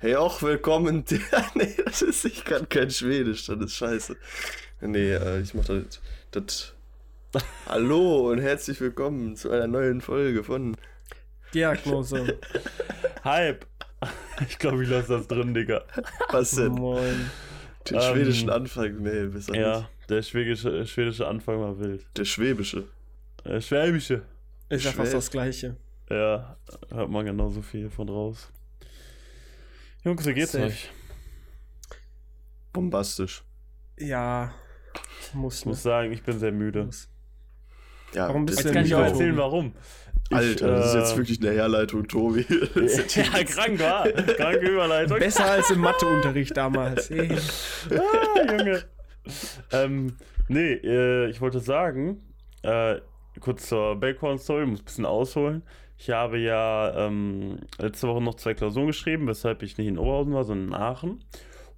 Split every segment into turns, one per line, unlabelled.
Hey, auch willkommen. nee, das ist, ich kann kein Schwedisch, das ist scheiße. Nee, äh, ich mach das, das. Hallo und herzlich willkommen zu einer neuen Folge von
Diagnose.
Hype. Ich glaube, ich lasse das drin, Digga.
Was denn?
Moin.
Den
Ähm,
schwedischen Anfang? Nee, besser
Ja,
nicht.
der schwedische, schwedische Anfang war wild.
Der schwäbische.
Äh, Schwäbische.
Ist ja fast das Gleiche.
Ja, hört man genauso viel von raus. Jungs, wie geht's
Safe.
euch?
Bombastisch.
Ja, muss
Ich muss sagen, ich bin sehr müde.
Muss.
Ja,
Warum bist du
Jetzt
denn
kann ich
müde,
auch erzählen, warum. Ich,
Alter, das ist jetzt
äh,
wirklich eine Herleitung, Tobi.
ja, krank, war. Kranke Überleitung.
Besser als im Matheunterricht damals. Ey.
ah, Junge. ähm, nee, äh, ich wollte sagen, äh, kurz zur Background-Story, muss ein bisschen ausholen. Ich habe ja ähm, letzte Woche noch zwei Klausuren geschrieben, weshalb ich nicht in Oberhausen war, sondern in Aachen.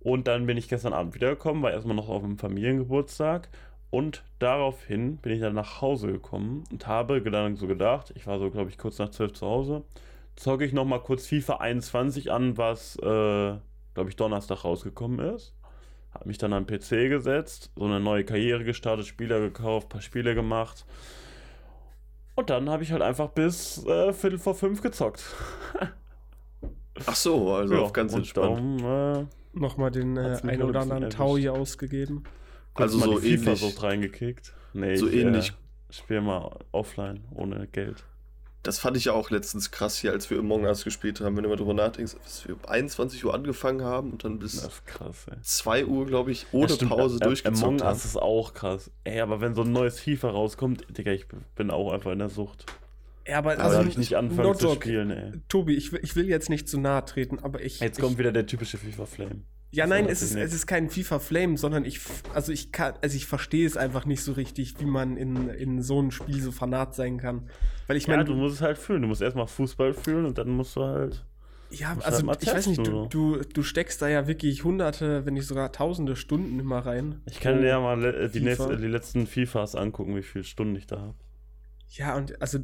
Und dann bin ich gestern Abend wiedergekommen, war erstmal noch auf einem Familiengeburtstag. Und daraufhin bin ich dann nach Hause gekommen und habe dann so gedacht, ich war so, glaube ich, kurz nach 12 zu Hause, zocke ich nochmal kurz FIFA 21 an, was, äh, glaube ich, Donnerstag rausgekommen ist. Hab mich dann an den PC gesetzt, so eine neue Karriere gestartet, Spieler gekauft, paar Spiele gemacht. Und dann habe ich halt einfach bis äh, Viertel vor fünf gezockt.
Ach so, also
Ja,
auf ganz
und
entspannt.
Darum, äh,
Nochmal den äh,
Hat's mich
ein
gerade
oder anderen
erwischt.
Taui ausgegeben.
kurz
Also
mal
so ähnlich-
so reingekickt. Nee,
so
ich,
ähnlich.
Äh, spiele mal offline, ohne Geld.
Das fand ich ja auch letztens krass hier, als wir Among Us gespielt haben. Wenn du mal drüber nachdenkst, dass wir um 21 Uhr angefangen haben und dann
Das
bis
ist krass, ey.
2 Uhr, glaube ich, ohne
Ja, stimmt,
Pause
Ä- Among
durchgezockt haben.
Us ist auch krass. Ey, aber wenn so ein neues FIFA rauskommt, Digga, ich bin auch einfach in der Sucht.
Ja, aber also
ich nicht anfangen
no
zu
joke.
spielen, ey.
Tobi, ich, will- ich will jetzt nicht zu nahe treten, aber ich.
Jetzt
ich,
kommt wieder der typische FIFA-Flame.
Ja, nein, es ist, es ist kein FIFA Flame, sondern ich, also ich kann, also ich verstehe es einfach nicht so richtig, wie man in, in so ein Spiel so fanat sein kann. Weil ich
Ja,
meine,
du musst es halt fühlen. Du musst erstmal Fußball fühlen und dann musst du halt.
ja, also
halt
ich weiß nicht, du, du, du steckst da ja wirklich hunderte, wenn nicht sogar tausende Stunden immer rein.
Ich kann
Oh,
dir ja mal le- die, nächste, die letzten FIFAs angucken, wie viele Stunden ich da habe.
Ja, und also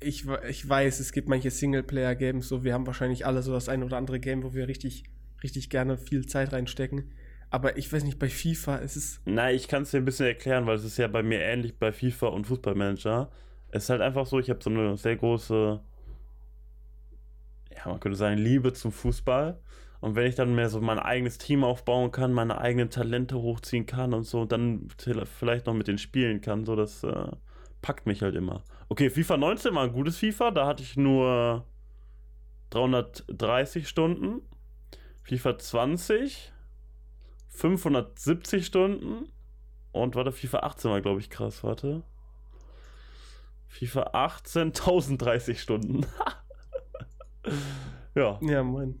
ich, ich weiß, es gibt manche Singleplayer-Games, so wir haben wahrscheinlich alle so das ein oder andere Game, wo wir richtig, richtig gerne viel Zeit reinstecken. Aber ich weiß nicht, bei FIFA ist es.
Nein, ich kann es dir ein bisschen erklären, weil es ist ja bei mir ähnlich bei FIFA und Fußballmanager. Es ist halt einfach so, ich habe so eine sehr große, ja, man könnte sagen, Liebe zum Fußball. Und wenn ich dann mehr so mein eigenes Team aufbauen kann, meine eigenen Talente hochziehen kann und so, dann vielleicht noch mit den Spielen kann, so das äh, packt mich halt immer. Okay, FIFA 19 war ein gutes FIFA, da hatte ich nur 330 Stunden. FIFA 20 570 Stunden. Und warte, FIFA 18 war, glaube ich, krass. Warte. FIFA 18 1030 Stunden. ja,
Ja, moin.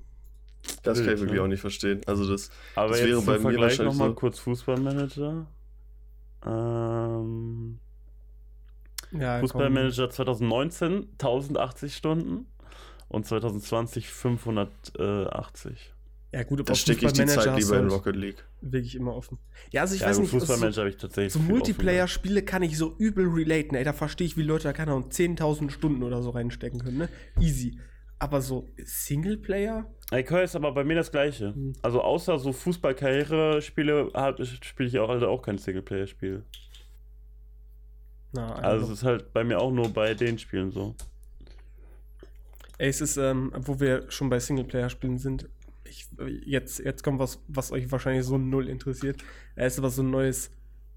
Das kann ich wirklich
ne?
auch nicht verstehen. Also das,
aber
Das
jetzt
wäre bei mir
Vergleich
wahrscheinlich
nochmal
so.
kurz Fußballmanager. Ähm,
Ja,
Fußballmanager 2019 1080 Stunden und 2020 580.
Ja, gut, aber
stecke ich die Zeit lieber in
halt
Rocket League.
wirklich immer offen. Ja, also ich
ja,
weiß nicht, so,
Fußballmanager habe ich tatsächlich
so. Multiplayer-Spiele kann ich so übel relaten, ey. Da verstehe ich, wie Leute da, keine Ahnung, 10.000 Stunden oder so reinstecken können, ne? Easy. Aber so Singleplayer?
Ich höre ist aber bei mir das gleiche.
Hm.
Also außer so Fußball-Karriere-Spiele spiele ich auch halt auch kein Singleplayer-Spiel.
Na,
Also es
also,
ist halt bei mir auch nur bei den Spielen so.
ey, es ist, ähm, wo wir schon bei Singleplayer-Spielen sind, ich, jetzt, jetzt kommt was, was euch wahrscheinlich so null interessiert. Es ist aber so ein neues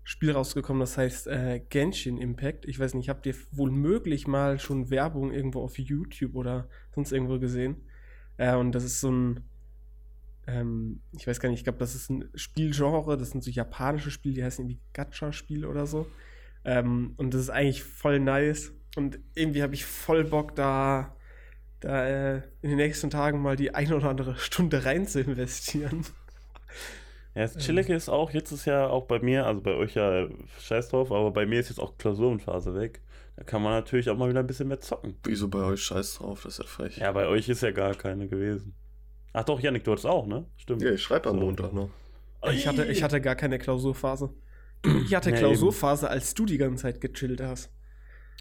Spiel rausgekommen, das heißt äh, Genshin Impact. Ich weiß nicht, habt ihr wohl möglich mal schon Werbung irgendwo auf YouTube oder sonst irgendwo gesehen? Äh, und das ist so ein, ähm, ich weiß gar nicht, ich glaube, das ist ein Spielgenre, das sind so japanische Spiele, die heißen irgendwie Gacha-Spiele oder so. Ähm, und das ist eigentlich voll nice. Und irgendwie habe ich voll Bock, da, da äh, in den nächsten Tagen mal die eine oder andere Stunde rein zu investieren.
Ja, das Chillige ist auch, jetzt ist ja auch bei mir, also bei euch ja scheiß drauf, aber bei mir ist jetzt auch Klausurenphase weg. Da kann man natürlich auch mal wieder ein bisschen mehr zocken.
Wieso bei euch scheiß drauf? Das ist ja frech.
Ja, bei euch ist ja gar keine gewesen. Ach doch, Janik, du hattest auch, ne? Stimmt.
Ja, ich schreibe am
So.
Montag noch.
Ich hatte, ich hatte gar keine Klausurphase. Ich hatte
Ja,
Klausurphase, als du die ganze Zeit gechillt hast.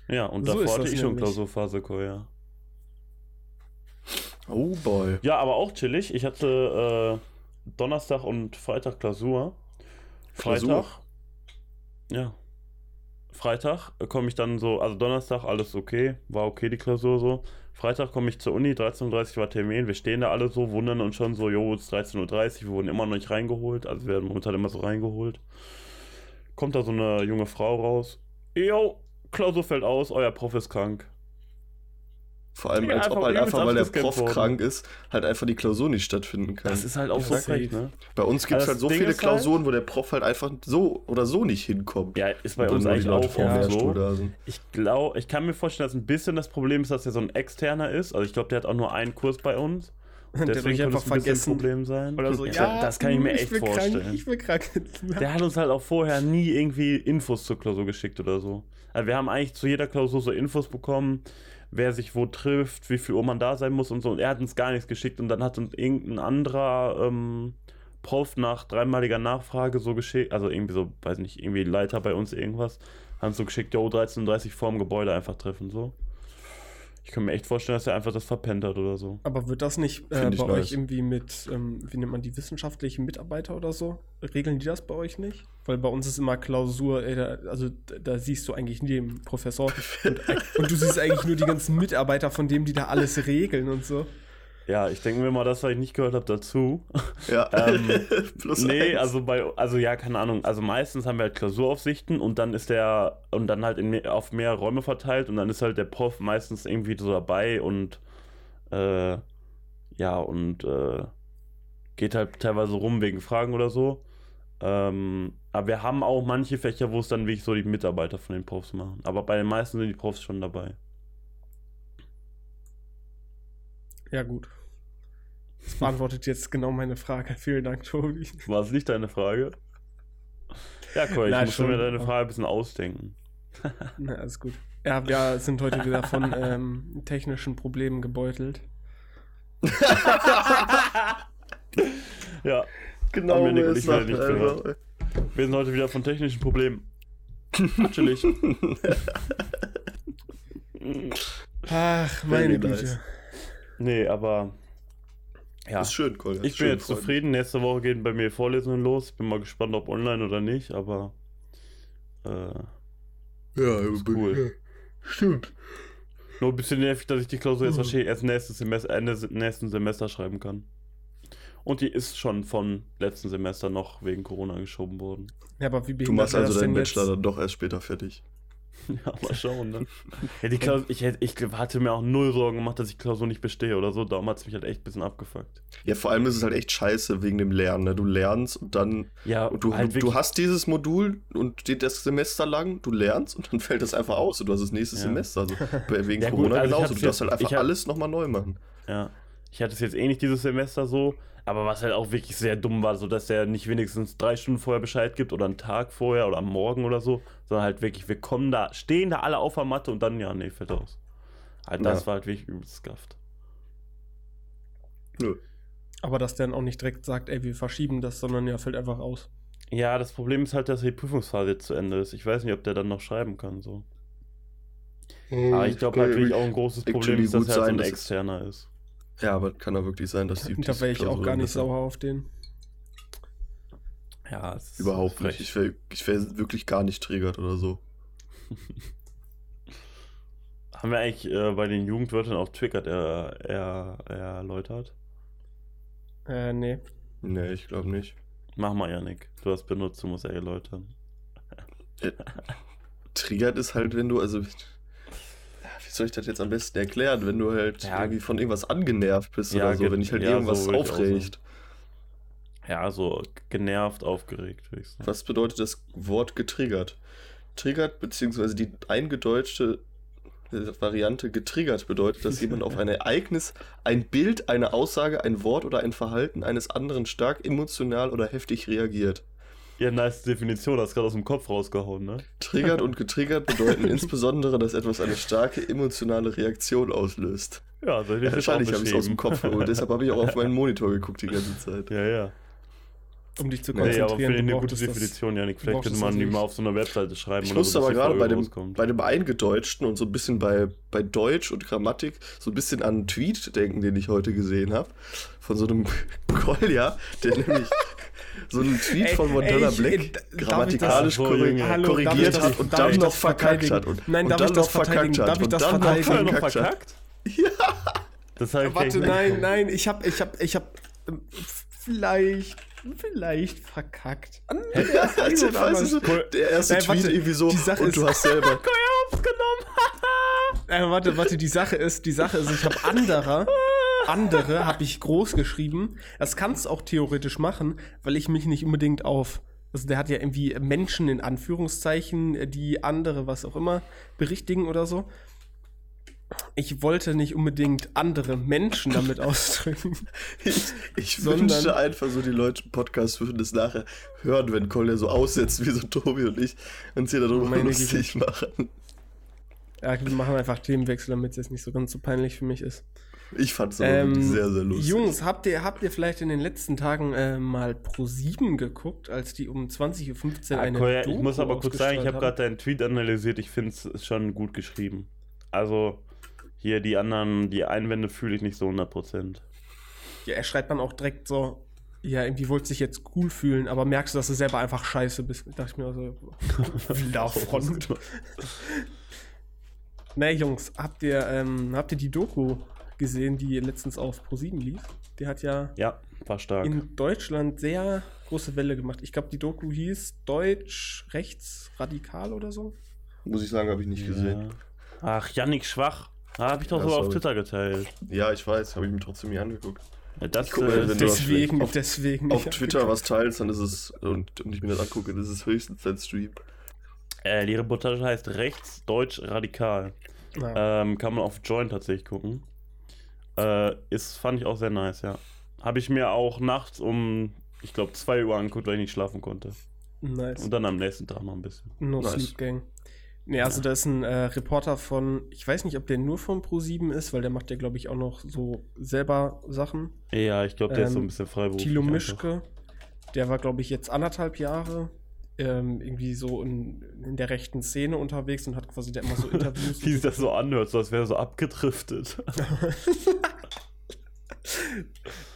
Ja, und
So
davor
ist
hatte ich schon
nämlich.
Klausurphase, Koya.
Oh boy.
Ja, aber auch chillig. Ich hatte äh, Donnerstag und Freitag Klausur.
Klausur?
Freitag. Ja. Freitag komme ich dann so, also Donnerstag alles okay, war okay die Klausur so. Freitag komme ich zur Uni, 13.30 Uhr war Termin, wir stehen da alle so, wundern uns schon so, jo, es ist 13.30 Uhr, wir wurden immer noch nicht reingeholt, also wir werden momentan immer so reingeholt. Kommt da so eine junge Frau raus, jo, Klausur fällt aus, euer Prof ist krank.
Vor allem,
Ja,
als ob
einfach
halt einfach, weil der Prof
worden.
krank ist, halt einfach die Klausur nicht stattfinden kann.
Das ist halt auch
Ja,
so frech, ne?
Bei uns gibt es halt so
Ding
viele
halt-
Klausuren, wo der Prof halt einfach so oder so nicht hinkommt.
Ja, ist bei
Und
uns eigentlich auch
Lehrstuhl
so. Ich glaube, ich kann mir vorstellen, dass ein bisschen das Problem ist, dass er so ein externer ist. Also ich glaube, der hat auch nur einen Kurs bei uns.
Der
Deswegen könnte
einfach
es ein
vergessen.
Problem sein.
Oder so,
Ja,
ja,
das kann ich mir echt
bin
vorstellen.
Krank, ich bin krank.
Der hat uns halt auch vorher nie irgendwie Infos zur Klausur geschickt oder so. Also wir haben eigentlich zu jeder Klausur so Infos bekommen, wer sich wo trifft, wie viel Uhr man da sein muss und so. Und er hat uns gar nichts geschickt und dann hat uns irgendein anderer ähm, Prof nach dreimaliger Nachfrage so geschickt, also irgendwie so, weiß nicht, irgendwie Leiter bei uns irgendwas, haben so geschickt, jo, 13.30 vorm Gebäude einfach treffen, so. Ich kann mir echt vorstellen, dass er einfach das verpennt hat oder so.
Aber wird das nicht äh, bei
nice.
euch irgendwie mit, ähm, wie nennt man die wissenschaftlichen Mitarbeiter oder so? Regeln die das bei euch nicht? Weil bei uns ist immer Klausur, ey, da, also da, da siehst du eigentlich nie den Professor und, und du siehst eigentlich nur die ganzen Mitarbeiter von dem, die da alles regeln und so.
Ja, ich denke mir mal, das, was ich nicht gehört habe, dazu.
Ja.
Ähm,
Plus
Nee,
eins.
also bei, also ja, keine Ahnung. Also meistens haben wir halt Klausuraufsichten und dann ist der, und dann halt in, auf mehrere Räume verteilt und dann ist halt der Prof meistens irgendwie so dabei und äh, ja, und äh, geht halt teilweise rum wegen Fragen oder so. Ähm, aber wir haben auch manche Fächer, wo es dann wirklich so die Mitarbeiter von den Profs machen. Aber bei den meisten sind die Profs schon dabei.
Ja, gut. Das beantwortet jetzt genau meine Frage. Vielen Dank, Tobi.
War es nicht deine Frage? Ja, cool, ich
Nein,
muss mir
schon.
deine Frage ein bisschen ausdenken.
Na, alles gut. Ja, wir sind heute wieder von ähm, technischen Problemen gebeutelt.
Ja,
genau,
Dominik und
es
ich nicht
einfach.
Wir sind heute wieder von technischen Problemen. Natürlich.
Ach, meine Güte.
nee, aber. Ja.
Ist schön, Kolja.
Ich bin jetzt zufrieden. Nächste Woche gehen bei mir Vorlesungen los. Bin mal gespannt, ob online oder nicht, aber. Äh,
Ja,
ist cool.
Stimmt.
nur ein bisschen nervig, dass ich die Klausur jetzt wahrscheinlich erst nächstes Semester, Ende nächsten Semester schreiben kann. Und die ist schon von letzten Semester noch wegen Corona geschoben worden.
Ja, aber wie
Du machst also deinen Bachelor
jetzt?
dann doch erst später fertig.
Ja, mal schauen, ne? ja, die Klausur, ich, hätte- ich hatte mir auch null Sorgen gemacht, dass ich Klausur nicht bestehe oder so. Darum hat es mich halt echt ein bisschen abgefuckt.
Ja, vor allem ist es halt echt scheiße wegen dem Lernen. Ne? Du lernst und dann.
Ja,
Und du,
halt
du
wirklich-
hast dieses Modul und steht das Semester lang, du lernst und dann fällt das einfach aus und du hast das nächste
Ja.
Semester. Also bei- wegen
Ja, gut,
Corona
also
genauso. Du darfst halt einfach
hab-
alles nochmal neu machen.
Ja. Ich hatte es jetzt eh nicht dieses Semester so, aber was halt auch wirklich sehr dumm war, so dass er nicht wenigstens drei Stunden vorher Bescheid gibt oder einen Tag vorher oder am Morgen oder so, sondern halt wirklich, wir kommen da, stehen da alle auf der Matte und dann, ja, nee, fällt aus. Halt, das
Ja.
war halt wirklich übelst gafft.
Nö.
Aber dass der dann auch nicht direkt sagt, ey, wir verschieben das, sondern ja, fällt einfach aus.
Ja, das Problem ist halt, dass die Prüfungsphase jetzt zu Ende ist. Ich weiß nicht, ob der dann noch schreiben kann, so. Aber ich glaube halt wirklich auch ein großes Problem ist, dass er halt so ein externer ist.
Ja, aber kann doch wirklich sein, dass die.
Da wäre ich auch gar nicht sauer auf den.
Ja, es ist
Überhaupt nicht. Ich wäre ich wär wirklich gar nicht triggert oder so.
Haben wir eigentlich äh, bei den Jugendwörtern auch Triggert er, er, erläutert?
Äh, nee.
Nee, ich glaube nicht.
Mach mal, Janik. Du hast benutzt, du musst er erläutern.
Triggert ist halt, wenn du, also. Soll ich das jetzt am besten erklären, wenn du halt
Ja.
irgendwie von irgendwas angenervt bist
Ja,
oder so, wenn dich halt
ja,
irgendwas
so
aufregt.
Ja, so genervt, aufgeregt.
Was bedeutet das Wort getriggert? Triggert, beziehungsweise die eingedeutschte äh, Variante getriggert bedeutet, dass jemand auf ein Ereignis, ein Bild, eine Aussage, ein Wort oder ein Verhalten eines anderen stark emotional oder heftig reagiert.
Ja, nice Definition, hast gerade aus dem Kopf rausgehauen, ne?
Triggert und getriggert bedeuten insbesondere, dass etwas eine starke emotionale Reaktion auslöst.
Ja, soll ich
Ja,
das jetzt
wahrscheinlich habe ich es aus dem? Kopf geholt, deshalb habe ich auch auf meinen Monitor geguckt die ganze Zeit.
Ja, ja.
um dich zu
Nee, aber
konzentrieren.
finde ich eine gute Definition, Janik. Vielleicht könnte man die mal auf so einer Webseite schreiben.
Ich
oder
musste
so,
aber gerade bei dem,
rauskommt.
bei dem Eingedeutschten und so ein bisschen bei, bei Deutsch und Grammatik so ein bisschen an einen Tweet denken, den ich heute gesehen habe. Von so einem Kolja, der nämlich so einen Tweet
Ey,
von Montana Black
äh,
grammatikalisch
das-
korri-
Junge.
Hallo,
korrigiert hat und
darf
dann
ich
noch
das
verkackt hat. Und,
Nein,
und
darf
dann
ich das
noch verkackt hat.
Darf ich
und
das
dann noch
verteidigen?
Er noch
verkackt?
Ja. Das ich
Warte, nein, nein, ich hab, ich hab, ich hab ähm, vielleicht, vielleicht verkackt. An der
Also, du, so, der erste
Nein,
Tweet
warte,
irgendwie so
die Sache
und
ist-
du hast selber.
Äh, warte, warte, die Sache ist, die Sache ist, ich habe anderer, andere habe ich groß geschrieben. Das kannst du auch theoretisch machen, weil ich mich nicht unbedingt auf, also der hat ja irgendwie Menschen in Anführungszeichen, die andere, was auch immer, berichtigen oder so. Ich wollte nicht unbedingt andere Menschen damit ausdrücken.
Ich, ich wünschte einfach so, die Leute im Podcast würden das nachher hören, wenn Kolja so aussetzt wie so Tobi und ich uns hier darüber
Meine
lustig machen.
Ja, wir machen einfach Themenwechsel, damit es jetzt nicht so ganz so peinlich für mich ist.
Ich fand es
Ähm,
sehr, sehr lustig.
Jungs, habt ihr, habt ihr vielleicht in den letzten Tagen äh, mal Pro 7 geguckt, als die um 20.15 Uhr
Ah,
eine
Koya, ich
Doku
muss aber kurz sagen, ich habe gerade deinen Tweet analysiert. Ich finde es schon gut geschrieben. Also, hier die anderen, die Einwände fühle ich nicht so 100%.
Ja, er schreibt dann auch direkt so, ja, irgendwie wollte sich jetzt cool fühlen, aber merkst du, dass du selber einfach scheiße bist? Dachte ich mir also, davon. Na Jungs, habt ihr, ähm, habt ihr die Doku gesehen, die letztens auf Pro7 lief? Die hat ja
Ja, war stark.
in Deutschland sehr große Welle gemacht. Ich glaube, die Doku hieß Deutsch rechtsradikal oder so.
Muss ich sagen, habe ich nicht gesehen.
Ja. Ach, Yannick Schwach. Ah, habe ich doch
Ja,
so auf. Twitter geteilt.
Ja, ich weiß, habe ich mir trotzdem nie angeguckt.
Ja, das
guck
äh,
wenn du-
Deswegen,
auf-
deswegen.
Auf Twitter
angeguckt.
was teilst, dann ist es, und, und ich mir das angucke, dann ist es höchstens dein Stream.
äh, die Reportage heißt Rechts, Deutsch, Radikal.
Ja.
Ähm, kann man auf Join tatsächlich gucken. Äh, ist, fand ich auch sehr nice, ja. Habe ich mir auch nachts um, ich glaube, 2 Uhr angeguckt, weil ich nicht schlafen konnte.
nice.
Und dann am nächsten Tag noch ein bisschen.
No
Nice.
Sleep Gang. Nee, also da ist ein äh, Reporter von, ich weiß nicht, ob der nur von Pro7 ist, weil der macht ja, glaube ich, auch noch so selber Sachen.
Ja, ich glaube, der ist so ein
Ähm,
bisschen freiberuflich.
Thilo
einfach.
Mischke, der war, glaube ich, jetzt anderthalb Jahre ähm, irgendwie so in, in der rechten Szene unterwegs und hat quasi der immer so Interviews.
Wie sich das so anhört, so als wäre er so abgedriftet.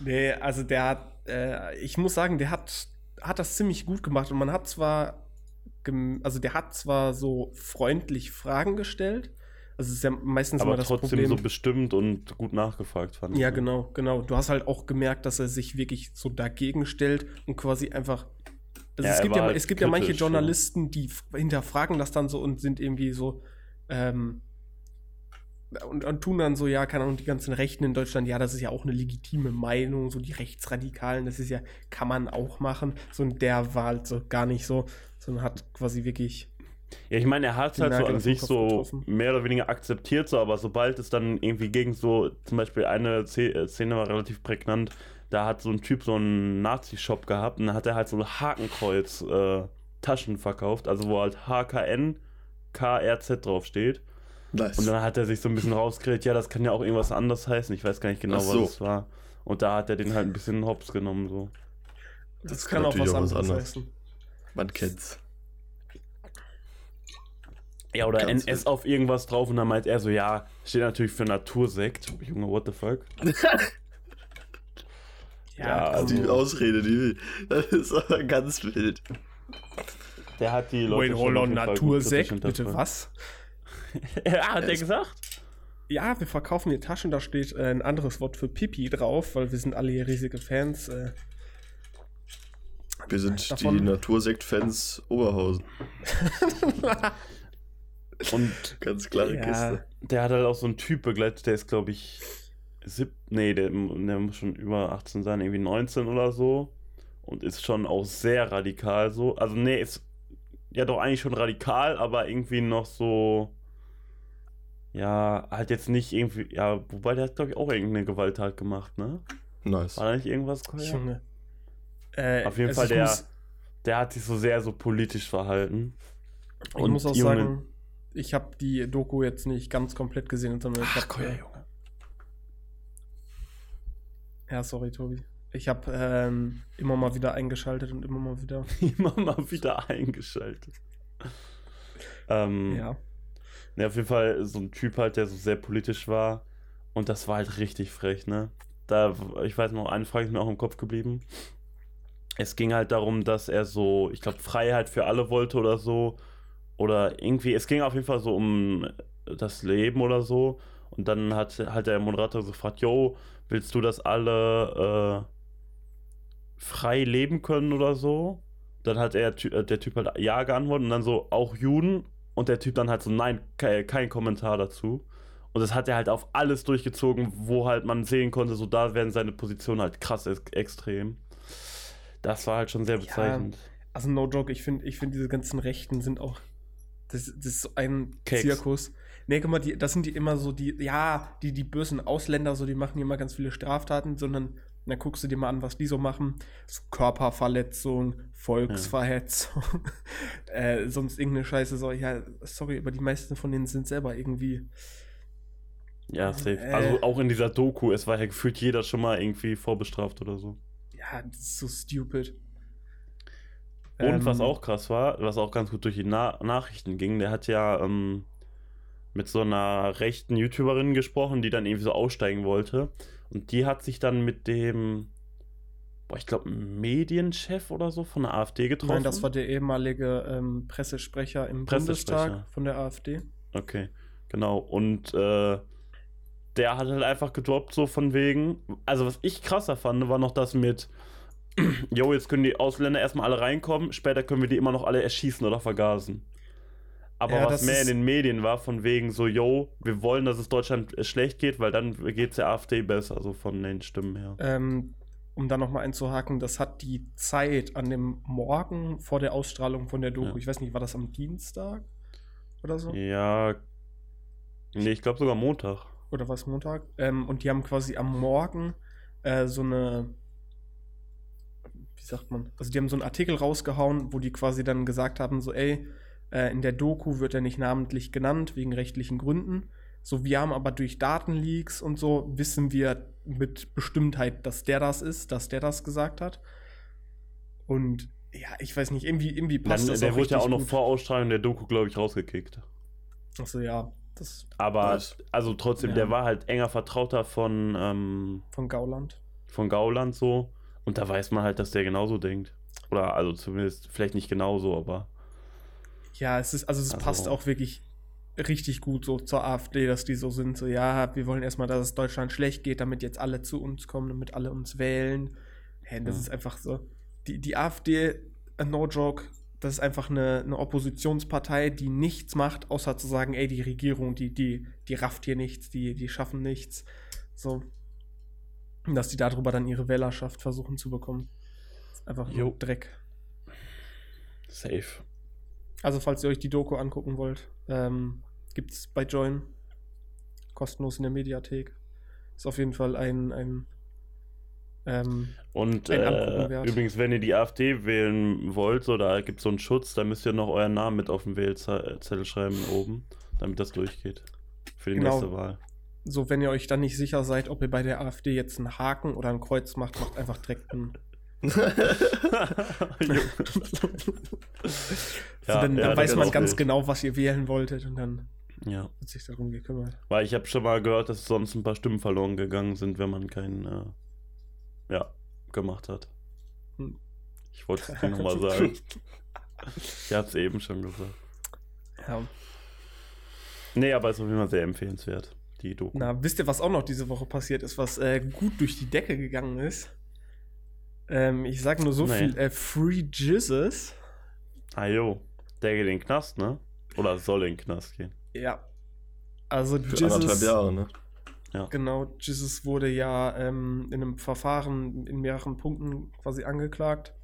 Nee, also der hat, äh, ich muss sagen, der hat, hat das ziemlich gut gemacht und man hat zwar, also der hat zwar so freundlich Fragen gestellt, also es ist ja meistens
aber
immer das
trotzdem
Problem.
so bestimmt und gut nachgefragt fand ich.
ja, genau, genau. Du hast halt auch gemerkt, dass er sich wirklich so dagegen stellt und quasi einfach. Also
Ja,
es gibt ja,
halt
es gibt ja manche
so.
Journalisten, die hinterfragen das dann so und sind irgendwie so, ähm, und, und tun dann so, ja, keine Ahnung, die ganzen Rechten in Deutschland, ja, das ist ja auch eine legitime Meinung, so die Rechtsradikalen, das ist ja, kann man auch machen. So, und der war halt so gar nicht so, sondern hat quasi wirklich,
Ja, ich meine, er hat es halt so
Nagel
an
auf den
sich so
getroffen.
mehr oder weniger akzeptiert, so, aber sobald es dann irgendwie gegen so, zum Beispiel eine Sze- äh, Szene war relativ prägnant, da hat so ein Typ so einen Nazi-Shop gehabt und dann hat er halt so Hakenkreuz äh, Taschen verkauft, also wo halt HKN KRZ draufsteht.
Nice.
Und dann hat er sich so ein bisschen rausgeredet, ja, das kann ja auch irgendwas anderes heißen. Ich weiß gar nicht genau,
so.
was es war. Und da hat er den halt ein bisschen hops genommen, so.
das,
Das
kann auch was anderes
anderes.
heißen.
Man kennt's.
Ja, oder
Ganz
NS auf irgendwas drauf und dann meint er so, ja, steht natürlich für Natursekt. Junge, what the fuck? Ja,
also,
die Ausrede, die, das ist aber ganz wild.
Der hat die Leute
Wait, hold on, Natursekt, bitte was?
ja, hat er
Es-
gesagt?
Ja, wir verkaufen hier Taschen, da steht äh, ein anderes Wort für Pipi drauf, weil wir sind alle hier riesige Fans. Äh,
Wir sind
Davon-
die Natursekt-Fans Oberhausen.
Und
Ganz klare
Ja.
Kiste.
der hat halt auch so einen Typ begleitet, der ist, glaube ich, sieb nee, der, der muss schon über 18 sein, irgendwie 19 oder so. Und ist schon auch sehr radikal so. Also, nee, ist ja doch eigentlich schon radikal, aber irgendwie noch so. Ja, halt jetzt nicht irgendwie. Ja, wobei der hat, glaube ich, auch irgendeine Gewalttat gemacht, ne?
Nice.
War da nicht irgendwas?
Junge. Äh,
Auf jeden
also
Fall, der,
Muss,
der hat sich so sehr so politisch verhalten.
ich
Und
muss auch sagen, ich habe die Doku jetzt nicht ganz komplett gesehen, sondern ich habe. Ja, sorry, Tobi. Ich habe ähm, immer mal wieder eingeschaltet und immer mal wieder.
Immer mal wieder eingeschaltet. Ähm,
Ja.
Ja, auf jeden Fall so ein Typ halt, der so sehr politisch war. Und das war halt richtig frech, ne? Da, ich weiß noch, eine Frage ist mir auch im Kopf geblieben. Es ging halt darum, dass er so, ich glaube, Freiheit für alle wollte oder so. Oder irgendwie, es ging auf jeden Fall so um das Leben oder so. Und dann hat halt der Moderator so gefragt, yo, willst du, dass alle äh, frei leben können oder so? Dann hat er, äh, der Typ halt ja geantwortet und dann so, auch Juden? Und der Typ dann halt so, nein, ke kein Kommentar dazu. Und das hat er halt auf alles durchgezogen, wo halt man sehen konnte, so da werden seine Positionen halt krass ex extrem. Das war halt schon sehr
Ja.
bezeichnend.
Also no joke, ich finde, ich find, diese ganzen Rechten sind auch. Das, das ist so ein
Keks.
Zirkus. Nee, guck mal, die, das sind die immer so, die, ja, die, die bösen Ausländer, so, die machen immer ganz viele Straftaten, sondern dann guckst du dir mal an, was die so machen. So Körperverletzung, Volksverhetzung, äh, sonst irgendeine Scheiße. So, ja, sorry, aber die meisten von denen sind selber irgendwie.
Ja, safe.
Äh.
Also auch in dieser Doku, es war ja gefühlt jeder schon mal irgendwie vorbestraft oder so.
Ja, das ist so stupid.
Und was
Ähm,
auch krass war, was auch ganz gut durch die Na Nachrichten ging, der hat ja ähm, mit so einer rechten YouTuberin gesprochen, die dann irgendwie so aussteigen wollte. Und die hat sich dann mit dem, boah, ich glaube, Medienchef oder so von der AfD getroffen.
Nein, das war der ehemalige ähm, Pressesprecher im
Pressesprecher.
Bundestag von der AfD.
Okay, genau. Und äh, der hat halt einfach gedroppt, so von wegen. Also, was ich krasser fand, war noch das mit: Jo, jetzt können die Ausländer erstmal alle reinkommen, später können wir die immer noch alle erschießen oder vergasen. Aber
Ja,
was mehr in den Medien war, von wegen so: Jo, wir wollen, dass es Deutschland äh, schlecht geht, weil dann geht es der AfD besser, so von den Stimmen her.
Ähm, um da nochmal einzuhaken, das hat die Zeit an dem Morgen vor der Ausstrahlung von der Doku,
Ja.
ich weiß nicht, war das am Dienstag oder so?
Ja. Nee, ich glaube sogar Montag.
Oder war es Montag? Ähm, und die haben quasi am Morgen äh, so eine, wie sagt man, also die haben so einen Artikel rausgehauen, wo die quasi dann gesagt haben, so ey, äh, in der Doku wird er nicht namentlich genannt, wegen rechtlichen Gründen. So, wir haben aber durch Datenleaks und so, wissen wir mit Bestimmtheit, dass der das ist, dass der das gesagt hat. Und ja, ich weiß nicht, irgendwie, irgendwie
Dann,
passt das
der wurde ja auch noch
gut.
vor Ausstrahlung der Doku, glaube ich, rausgekickt.
Achso, ja, das
Aber,
Nice.
also trotzdem,
Ja.
der war halt enger Vertrauter von, ähm,
von Gauland.
von Gauland so. Und da weiß man halt, dass der genauso denkt. Oder also zumindest, vielleicht nicht genauso, aber.
Ja, es ist, also es
Also-
passt auch wirklich richtig gut so zur AfD, dass die so sind, so, ja, wir wollen erstmal, dass es Deutschland schlecht geht, damit jetzt alle zu uns kommen, damit alle uns wählen. Hey, das
Ja.
ist einfach so. Die, die AfD, äh, no joke, das ist einfach eine, eine Oppositionspartei, die nichts macht, außer zu sagen, ey, die Regierung, die, die, die rafft hier nichts, die, die schaffen nichts. So. Und Dass die darüber dann ihre Wählerschaft versuchen zu bekommen. Ist einfach
Jo.
Dreck.
Safe.
Also, falls ihr euch die Doku angucken wollt, ähm, gibt es bei Join kostenlos in der Mediathek. Ist auf jeden Fall ein, ein ähm,
Und
Ein
äh, übrigens, wenn ihr die AfD wählen wollt, so, da gibt es so einen Schutz, da müsst ihr noch euren Namen mit auf den Wählzettel schreiben oben, damit das durchgeht. Für die
Genau.
nächste Wahl.
so, wenn ihr euch dann nicht sicher seid, ob ihr bei der AfD jetzt einen Haken oder ein Kreuz macht, macht einfach direkt einen. so, dann
ja,
dann weiß man ganz genau, was ihr wählen wolltet und dann
ja.
wird sich darum gekümmert.
Weil ich habe schon mal gehört, dass sonst ein paar Stimmen verloren gegangen sind, wenn man keinen, äh, ja, gemacht hat.
Hm.
Ich wollte es dir nochmal sagen. Ich habe es eben schon gesagt.
Ja.
Nee, aber es ist auf jeden Fall sehr empfehlenswert, die Doku.
Na, wisst ihr, was auch noch diese Woche passiert ist, was äh, gut durch die Decke gegangen ist? Ähm, ich sag nur so
Nee.
viel: äh, Free Jesus.
Ah jo, der geht in den Knast, ne? Oder soll in den Knast gehen.
Ja. Also
Für anderthalb
Jesus,
Jahre, ne?
genau, Jesus wurde ja ähm, in einem Verfahren in mehreren Punkten quasi angeklagt.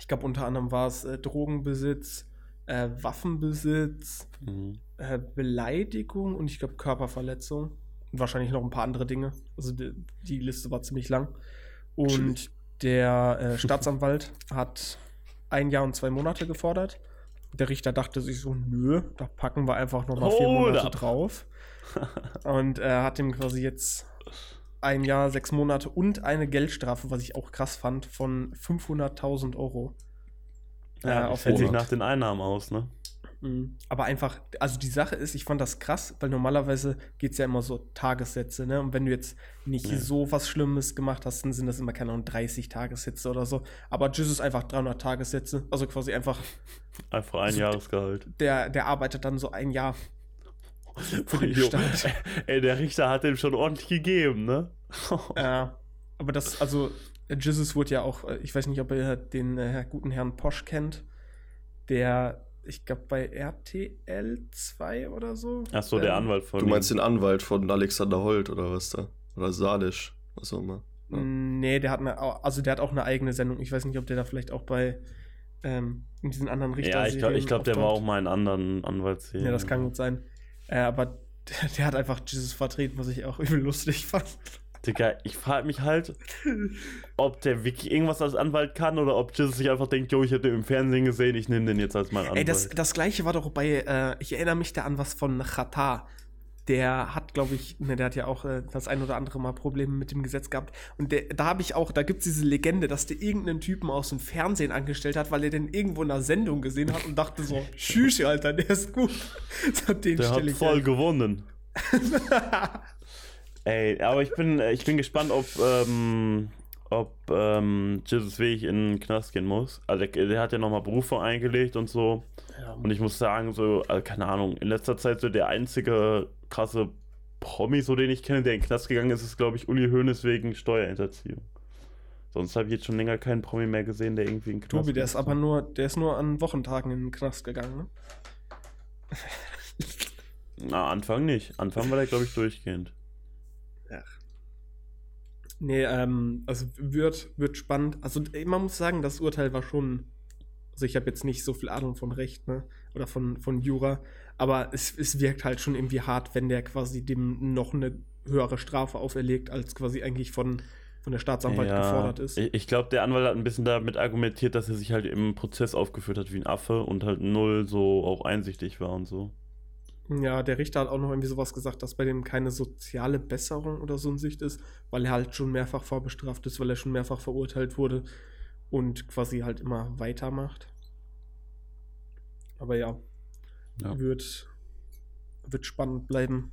Ich glaube, unter anderem war es äh, Drogenbesitz, äh, Waffenbesitz,
Mhm.
äh, Beleidigung und ich glaube Körperverletzung. Und wahrscheinlich noch ein paar andere Dinge. Also die, die Liste war ziemlich lang. Und der äh, Staatsanwalt hat ein Jahr und zwei Monate gefordert. Der Richter dachte sich so, nö, da packen wir einfach noch mal vier Monate
up.
drauf. Und er hat ihm quasi jetzt ein Jahr, sechs Monate und eine Geldstrafe, was ich auch krass fand, von 500.000 Euro.
Ja,
Äh,
fällt sich nach den Einnahmen aus, ne?
Mhm. Aber einfach, also die Sache ist, ich fand das krass, weil normalerweise geht es ja immer so Tagessätze, ne? Und wenn du jetzt nicht
Ja.
so was Schlimmes gemacht hast, dann sind das immer, keine Ahnung, 30 Tagessätze oder so. Aber ist einfach 300 Tagessätze. Also quasi einfach,
Einfach ein
Also,
Jahresgehalt.
der, der arbeitet dann so ein Jahr für den Staat.
Ey, der Richter hat dem schon ordentlich gegeben, ne?
Ja, aber das, also, Jesus wurde ja auch, äh, ich weiß nicht, ob ihr den äh, guten Herrn Posch kennt, der, ich glaube, bei RTL 2 oder so.
Ach so, der
ähm,
Anwalt von
Du meinst den Anwalt von Alexander Holt oder was da? Oder Salisch, was auch immer. Ja.
Nee, der hat eine, also der hat auch eine eigene Sendung. Ich weiß nicht, ob der da vielleicht auch bei ähm, in diesen anderen Richter
Ja, ich glaube, glaub, der war auch mal in anderen Anwaltsserien.
Ja, das kann gut sein. Äh, aber der, der hat einfach Jesus vertreten, was ich auch übel lustig fand.
Digga, ich frage mich halt, ob der wirklich irgendwas als Anwalt kann oder ob Jesus sich einfach denkt, jo, ich hätte den im Fernsehen gesehen, ich nehme den jetzt als meinen Anwalt.
Ey, das, das gleiche war doch bei, äh, ich erinnere mich da an was von Chata. Der hat, glaube ich, ne, der hat ja auch äh, das ein oder andere Mal Probleme mit dem Gesetz gehabt. Und der, da habe ich auch, da gibt es diese Legende, dass der irgendeinen Typen aus dem Fernsehen angestellt hat, weil er den irgendwo in einer Sendung gesehen hat und dachte so, Schüsche, Alter, der ist gut. So, den
der hat voll
ein.
gewonnen. Ey, aber ich bin, ich bin gespannt, ob, ähm, ob ähm, Jesus Weg in den Knast gehen muss. Also der, der hat ja nochmal Berufung eingelegt und so.
Ja.
Und ich muss sagen, so, also keine Ahnung, in letzter Zeit so der einzige krasse Promi, so den ich kenne, der in den Knast gegangen ist, ist, glaube ich, Uli Hoeneß wegen Steuerhinterziehung. Sonst habe ich jetzt schon länger keinen Promi mehr gesehen, der irgendwie in den Knast
Tobi, der ist aber nur, der ist nur an Wochentagen in den Knast gegangen, ne?
Na, Anfang nicht. Anfang war der, glaube ich, durchgehend.
Nee, ähm, also wird, wird spannend. Also man muss sagen, das Urteil war schon. Also ich habe jetzt nicht so viel Ahnung von Recht, ne? Oder von, von Jura, aber es, es wirkt halt schon irgendwie hart, wenn der quasi dem noch eine höhere Strafe auferlegt, als quasi eigentlich von, von der Staatsanwalt gefordert ist.
Ich, ich glaube, der Anwalt hat ein bisschen damit argumentiert, dass er sich halt im Prozess aufgeführt hat wie ein Affe und halt null so auch einsichtig war und so.
Ja, der Richter hat auch noch irgendwie sowas gesagt, dass bei dem keine soziale Besserung oder so in Sicht ist, weil er halt schon mehrfach vorbestraft ist, weil er schon mehrfach verurteilt wurde und quasi halt immer weitermacht. Aber ja,
Ja.
wird, wird spannend bleiben.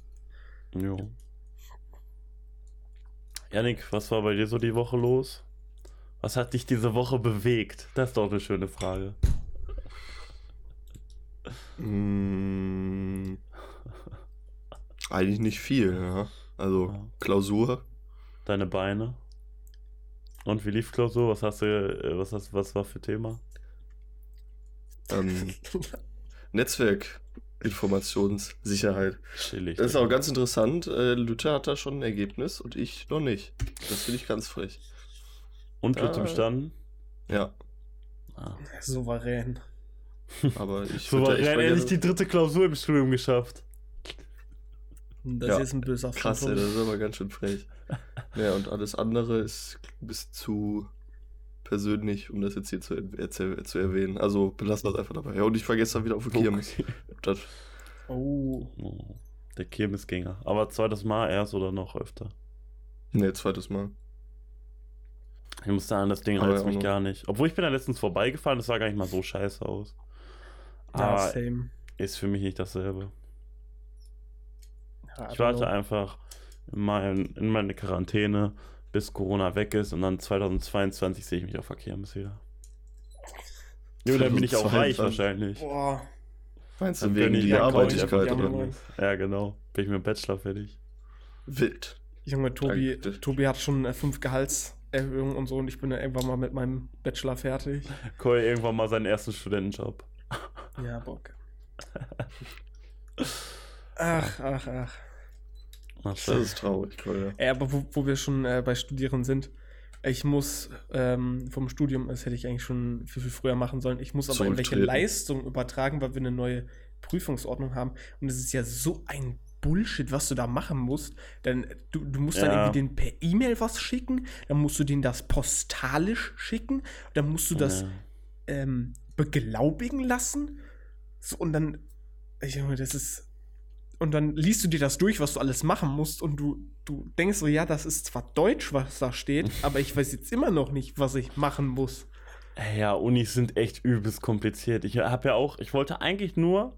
Jo. Janik, was war bei dir so die Woche los? Was hat dich diese Woche bewegt? Das ist doch eine schöne Frage.
Mm, eigentlich nicht viel, ja. Also
Ja.
Klausur.
Deine Beine? Und wie lief Klausur? Was hast du, äh, was hast, was war für Thema?
Ähm, Netzwerk, Informationssicherheit.
Chillig.
Das ist auch ganz interessant. Äh, Luther hat da schon ein Ergebnis und ich noch nicht. Das finde ich ganz frech.
Und Luther
Ja.
bestanden?
Ja,
Ah.
Souverän.
aber ich
So war
würd da echt mal
endlich
gerne-
die dritte Klausur im Studium geschafft.
Das
Ja,
ist ein böser
Krass, ey, das ist aber ganz schön frech. Ja, und alles andere ist ein bisschen zu persönlich, um das jetzt hier zu, er zu, erwähnen. Also belassen wir es einfach dabei. Ja, und ich vergesse dann wieder auf die Kirmes.
Okay.
Das,
Oh.
Oh, der Kirmesgänger. Aber zweites Mal erst oder noch öfter?
nee, zweites Mal.
Ich muss sagen, das Ding reizt mich
noch.
gar nicht. Obwohl ich bin da letztens vorbeigefahren, das sah gar nicht mal so scheiße aus.
Ja,
Aber
same.
ist für mich nicht dasselbe. Ich warte
know.
einfach in, mein, in meine Quarantäne, bis Corona weg ist und dann 2022 sehe ich mich auf der Kirmes wieder. Jo, dann bin ich auch reich
2022.
wahrscheinlich.
Boah.
Meinst
Dann
du wegen die Arbeitigkeit oder was?
Ja, genau. Bin ich mit dem Bachelor fertig.
Wild.
Junge, Tobi,
Danke.
Tobi hat schon äh, fünf Gehaltserhöhungen und so und ich bin ja irgendwann mal mit meinem Bachelor fertig.
Koi irgendwann mal seinen ersten Studentenjob.
Ja, Bock. Ach, ach, ach.
Ach,
Das ist traurig, Kolja.
Ey, aber wo, wo wir schon äh, bei Studieren sind, ich muss ähm, vom Studium, das hätte ich eigentlich schon viel, viel früher machen sollen, ich muss aber irgendwelche. Leistungen übertragen, weil wir eine neue Prüfungsordnung haben. Und es ist ja so ein Bullshit, was du da machen musst. Denn du, du musst dann
Ja.
irgendwie den per E-Mail was schicken, dann musst du den das postalisch schicken, dann musst du das
Ja.
ähm, beglaubigen lassen. So, und dann, ich Junge, das ist. Und dann liest du dir das durch, was du alles machen musst und du, du denkst so, ja, das ist zwar Deutsch, was da steht, aber ich weiß jetzt immer noch nicht, was ich machen muss.
Ja, Unis sind echt übelst kompliziert. Ich habe ja auch, ich wollte eigentlich nur,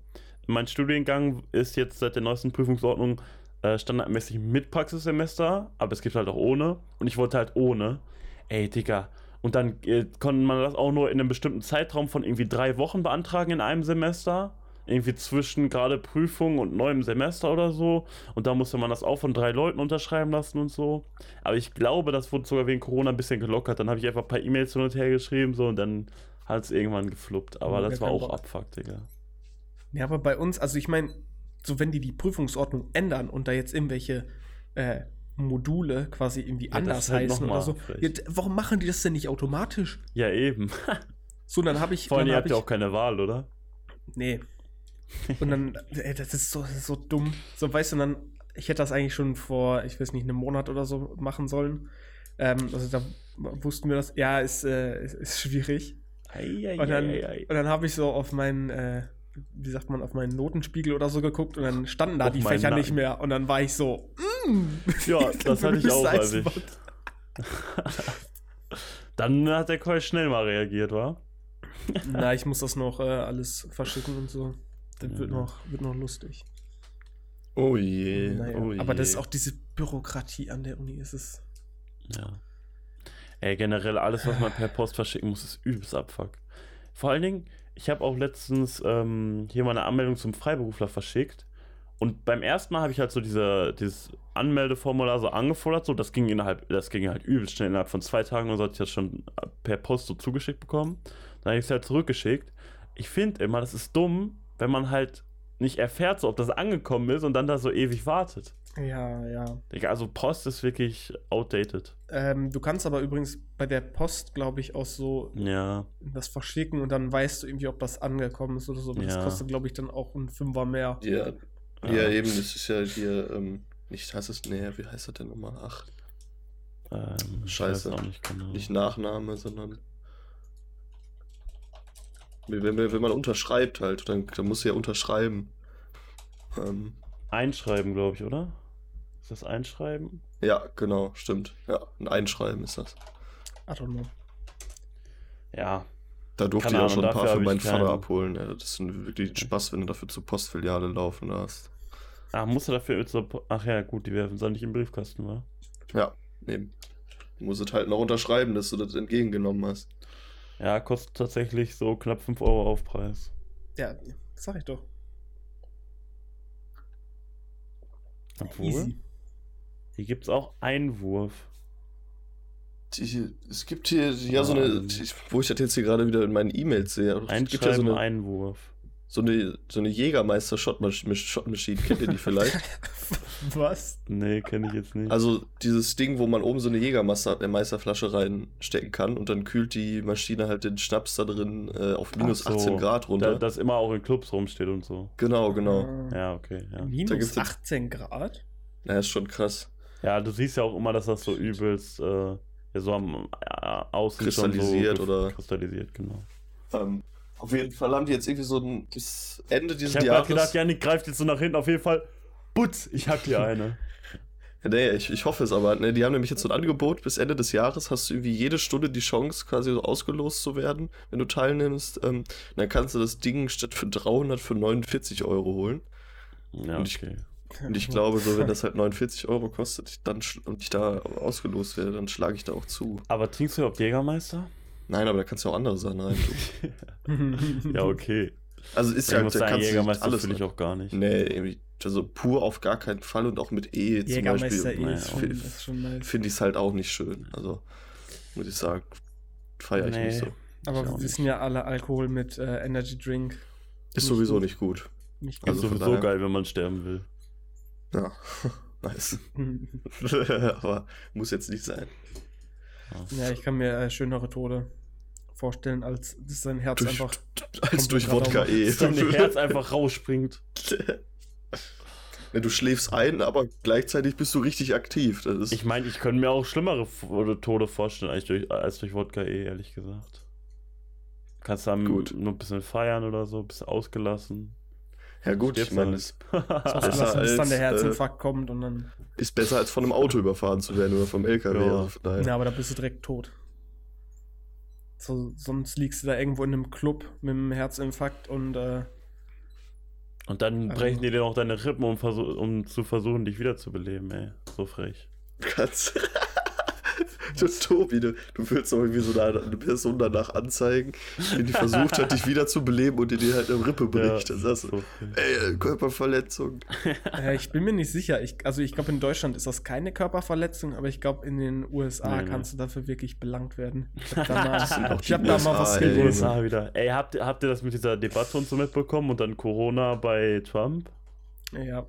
mein Studiengang ist jetzt seit der neuesten Prüfungsordnung äh, standardmäßig mit Praxissemester, aber es gibt halt auch ohne. Und ich wollte halt ohne. Ey, Digga. Und dann äh, konnte man das auch nur in einem bestimmten Zeitraum von irgendwie drei Wochen beantragen in einem Semester. Irgendwie zwischen gerade Prüfung und neuem Semester oder so. Und da musste man das auch von drei Leuten unterschreiben lassen und so. Aber ich glaube, das wurde sogar wegen Corona ein bisschen gelockert. Dann habe ich einfach ein paar E-Mails hin und her geschrieben so und dann hat es irgendwann gefluppt. Aber
Ja,
das war auch
Bock.
Abfuck, Digga.
Ja, aber bei uns, also ich meine, so wenn die die Prüfungsordnung ändern und da jetzt irgendwelche äh, Module quasi irgendwie
Ja,
anders
halt
heißen oder so, ja, warum machen die das denn nicht automatisch?
Ja, eben.
So, dann habe ich.
Vor allem, ihr
hab
habt ja auch keine Wahl, oder?
Nee. Und dann, ey, das ist so, das ist so dumm. So, weißt du, dann, ich hätte das eigentlich schon vor, ich weiß nicht, einem Monat oder so machen sollen. Ähm, also da wussten wir das, ja, ist, äh, ist, ist schwierig. Und dann, und dann habe ich so auf meinen, äh, wie sagt man, auf meinen Notenspiegel oder so geguckt und dann standen da
Auf
die Fächer nicht
Nacken.
mehr. Und dann war ich so, mm,
Ja, das hatte ich auch erwischt.
Eiswort.
Dann hat der Keul schnell mal reagiert, wa?
Na, ich muss das noch äh, alles verschicken und so. Das wird,
Ja.
noch, wird noch lustig.
Oh je.
Naja,
oh je.
aber das ist auch diese Bürokratie an der Uni. Es ist.
Ja. Ey, generell alles, was man per Post verschicken muss, ist übelst Abfuck. Vor allen Dingen, ich habe auch letztens ähm, hier mal eine Anmeldung zum Freiberufler verschickt. Und beim ersten Mal habe ich halt so diese, dieses Anmeldeformular so angefordert, so das ging innerhalb, das ging halt übelst schnell, innerhalb von zwei Tagen und so hatte ich das schon per Post so zugeschickt bekommen. Dann habe ich es halt zurückgeschickt. Ich finde immer, das ist dumm, wenn man halt nicht erfährt, so ob das angekommen ist und dann da so ewig wartet.
Ja, ja.
Digga, also Post ist wirklich outdated.
Ähm, du kannst aber übrigens bei der Post, glaube ich, auch so
Ja.
das verschicken und dann weißt du irgendwie, ob das angekommen ist oder so. Aber Das
Ja.
kostet, glaube ich, dann auch ein Fünfer mehr.
Ja,
Ja.
ja, eben, das ist ja hier, ähm, nicht heißt es, nee, wie heißt das denn nochmal? Ach,
Ähm, ich
Scheiße.
nicht genau.
nicht Nachname, sondern. Wenn, wenn, wenn man unterschreibt halt, dann, dann muss ja unterschreiben. Ähm,
Einschreiben, glaube ich, oder? Ist das Einschreiben?
ja, genau, stimmt. Ja, ein Einschreiben ist das.
I don't know.
Ja.
Da durfte ich auch schon ein paar für meinen Vater
keinen-
abholen. Ja, das ist ein wirklich Spaß, wenn du dafür zur Postfiliale laufen hast.
Ah, musst du dafür mit so. Ach ja, gut, die werfen es nicht im Briefkasten, wa?
Ja, eben. Du musst es halt noch unterschreiben, dass du das entgegengenommen hast.
Ja, kostet tatsächlich so knapp 5 Euro Aufpreis.
Ja, das sag ich doch.
Obwohl,
Easy.
hier gibt es auch Einwurf.
Die, es gibt hier ja so eine, die, wo ich das jetzt hier gerade wieder in meinen E-Mails sehe. Es gibt ja
Einschreiben,
so eine,
Einwurf.
So eine, so eine Jägermeister-Shot-Maschine. Kennt ihr die vielleicht?
Was?
Nee, kenne ich jetzt nicht.
Also dieses Ding, wo man oben so eine Jägermeisterflasche reinstecken kann und dann kühlt die Maschine halt den Schnaps da drin äh, auf minus
so,
18 Grad runter.
da, das immer auch in Clubs rumsteht und so.
genau, genau.
Ja, okay, ja.
Minus
gibt's jetzt-
18 Grad?
Ja, ist schon krass.
Ja, du siehst ja auch immer, dass das so übelst äh, ja, so am äh, Außen
Kristallisiert
schon so
oder-
kristallisiert, genau.
Ähm, auf jeden Fall haben die jetzt irgendwie so ein bis Ende
Ich
dieses
habe gerade
Jahres.
gedacht, Janik greift jetzt so nach hinten. Auf jeden Fall, putz, ich hab hier eine.
Nee, ich, ich hoffe es aber. Ne, die haben nämlich jetzt so ein Angebot, bis Ende des Jahres hast du irgendwie jede Stunde die Chance, quasi so ausgelost zu werden, wenn du teilnimmst. Ähm, dann kannst du das Ding statt für 300 für 49 Euro holen.
Ja,
Und ich-
okay.
Und ich glaube, so wenn das halt 49 Euro kostet ich dann und ich da ausgelost werde, dann schlage ich da auch zu.
Aber trinkst du überhaupt Jägermeister?
Nein, aber da kannst du auch andere Sachen rein tun.
Ja, okay.
Also ist
Ich
ja,
muss
da
sagen,
kannst alles
fühle ich auch gar nicht.
Nee, also pur auf gar keinen Fall und auch mit E zum Beispiel.
eh
naja,
ist, ist.
Finde ich es halt auch nicht schön. Also, muss ich sagen, feiere ich
Nee.
nicht so.
Aber wir wissen ja alle, Alkohol mit äh, Energy Drink
Ist
Nicht
sowieso
gut.
nicht gut.
nicht
Ist
Also von
sowieso geil, wenn man sterben will.
Ja, nice. Aber muss jetzt nicht sein.
ja, ich kann mir äh, schönere Tode vorstellen, als dass sein Herz
Durch,
einfach.
als durch Wodka eh.
Dass dein Herz einfach rausspringt.
Du schläfst ein, aber gleichzeitig bist du richtig aktiv. Das ist,
Ich meine, ich könnte mir auch schlimmere F- oder Tode vorstellen als durch, als durch Wodka eh, ehrlich gesagt. Kannst dann
Gut.
nur ein bisschen feiern oder so, ein bisschen ausgelassen.
Ja gut, ich meine,
halt.
es
Ausgelassen, bis dann
als,
der
äh,
Herzinfarkt kommt und dann.
ist besser als von einem Auto überfahren zu werden oder vom LKW.
Ja.
Also.
Ja, aber da bist du direkt tot. So, sonst liegst du da irgendwo in einem Club mit einem Herzinfarkt und äh,
Und dann
Also-
brechen die dir noch deine Rippen, um, um zu versuchen, dich wiederzubeleben, ey. So frech.
Kannst. du, Tobi, du, du willst doch irgendwie so eine, eine Person danach anzeigen, die, die versucht hat, dich wiederzubeleben und dir die halt eine Rippe bricht. Dann sagst du, ey, Körperverletzung.
äh, ich bin mir nicht sicher. Ich, also ich glaube, in Deutschland ist das keine Körperverletzung, aber ich glaube, in den USA
Nee, nee.
kannst du dafür wirklich belangt werden. Ich habe da
Das
mal, ich hab da mal was gelesen.
USA wieder. Ey, habt, ihr- habt ihr das mit dieser Debatte und so mitbekommen und dann Corona bei Trump?
Ja.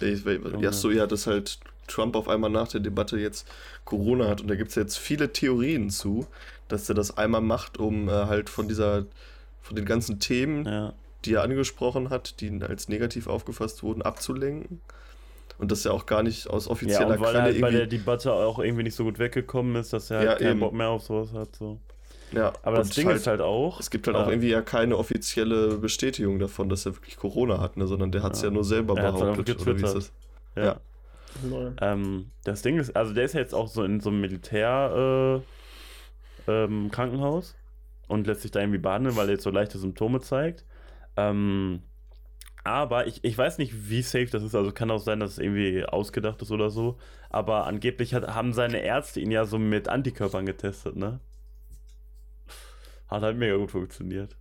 Ich, ja, so, ja, dass halt Trump auf einmal nach der Debatte jetzt Corona hat und da gibt es jetzt viele Theorien zu, dass er das einmal macht, um äh, halt von dieser, von den ganzen Themen,
Ja.
die er angesprochen hat, die als negativ aufgefasst wurden, abzulenken. Und dass er auch gar nicht aus
Ja,
offizieller
und weil
Quelle
er halt bei der. Debatte auch irgendwie nicht so gut weggekommen ist, dass er halt
Ja,
keinen
eben.
Bock mehr auf sowas hat. So.
Ja,
Aber das Ding ist halt auch.
Es gibt halt auch
äh,
irgendwie ja keine offizielle Bestätigung davon, dass er wirklich Corona hat, ne, sondern der hat es
Ja.
ja. nur selber
Er halt
behauptet. Oder wie ist das?
Ja.
Ja.
Ähm, das Ding ist, also der ist ja jetzt auch so in so einem Militär äh, ähm, Krankenhaus und lässt sich da irgendwie behandeln, weil er jetzt so leichte Symptome zeigt. Ähm, aber ich, ich weiß nicht, wie safe das ist. Also kann auch sein, dass es irgendwie ausgedacht ist oder so. Aber angeblich hat, haben seine Ärzte ihn ja so mit Antikörpern getestet, ne? Hat halt mega gut funktioniert.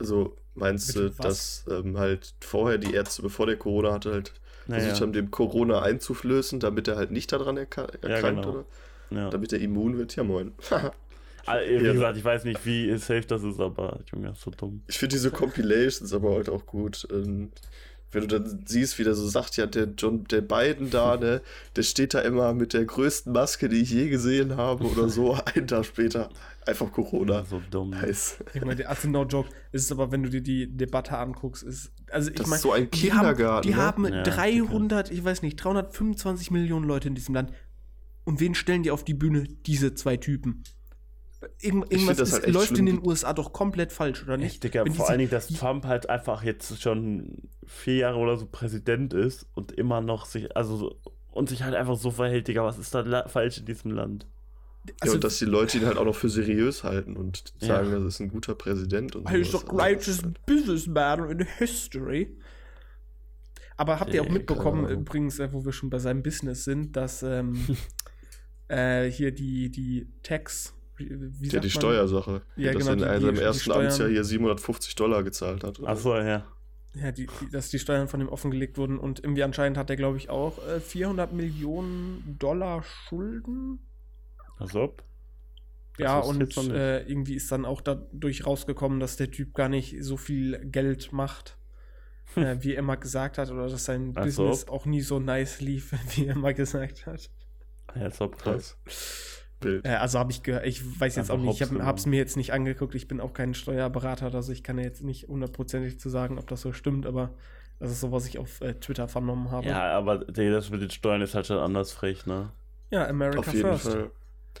Also meinst
Bitte,
du,
was?
dass ähm, halt vorher die Ärzte, bevor der Corona hatte, halt versucht
Naja,
haben, dem Corona einzuflößen, damit er halt nicht daran erkrankt,
genau.
oder?
ja.
Damit er immun wird? Ja, moin.
Ah, Wie
Ja.
gesagt, ich weiß nicht, wie safe das ist, aber Junge, ist so dumm.
ich finde diese Compilations aber halt auch gut. Wenn du dann siehst, wie der so sagt, ja, der John, der Biden da, ne, der steht da immer mit der größten Maske, die ich je gesehen habe oder so, einen Tag später. Einfach Corona.
So dumm.
Nice.
Ich meine, also no joke. Es ist aber, wenn du dir die Debatte anguckst, ist. Also ich
Das
meine,
ist so ein
die haben,
Kindergarten.
die
ne?
haben
Ja,
300, ich weiß nicht, 325 Millionen Leute in diesem Land. Und wen stellen die auf die Bühne? Diese zwei Typen. Irgend, irgendwas ist,
halt
läuft in
schlimm.
den USA doch komplett falsch, oder nicht?
Echt, Digga,
Wenn
vor allen Dingen, dass Trump halt einfach jetzt schon vier Jahre oder so Präsident ist und immer noch sich, also so- und sich halt einfach so verhält, Digga, was ist da falsch in diesem Land?
ja,
also,
und dass die Leute ihn halt auch noch für seriös halten und
Ja.
sagen, das ist ein guter Präsident und
He's the greatest businessman in history. Aber habt ihr auch mitbekommen, übrigens, äh, wo wir schon bei seinem Business sind, dass ähm, äh, hier die, die Tax, wie,
Ja, die
man?
Steuersache.
Ja,
dass
genau,
er in
die-
seinem ersten
Steuern-
Amtsjahr hier 750 Dollar gezahlt hat. oder?
Achso, ja.
Ja, die, die, dass die Steuern von ihm offengelegt wurden und irgendwie anscheinend hat er, glaube ich, auch äh, 400 Millionen Dollar Schulden.
Als ob.
Ja, und äh, irgendwie ist dann auch dadurch rausgekommen, dass der Typ gar nicht so viel Geld macht, äh, wie er immer gesagt hat, oder dass sein
Ach
Business
so.
auch nie so nice lief, wie er immer gesagt hat.
Als ob krass.
Bild.
Äh, also habe ich gehört, ich weiß jetzt
Einfach
auch nicht, ich habe es mir jetzt nicht angeguckt, ich bin auch kein Steuerberater, also ich kann ja jetzt nicht hundertprozentig zu sagen, ob das so stimmt, aber das ist so, was ich auf äh, Twitter vernommen habe.
Ja, aber das mit den Steuern ist halt schon anders frech, ne?
Ja, America
Auf jeden
First.
Fall.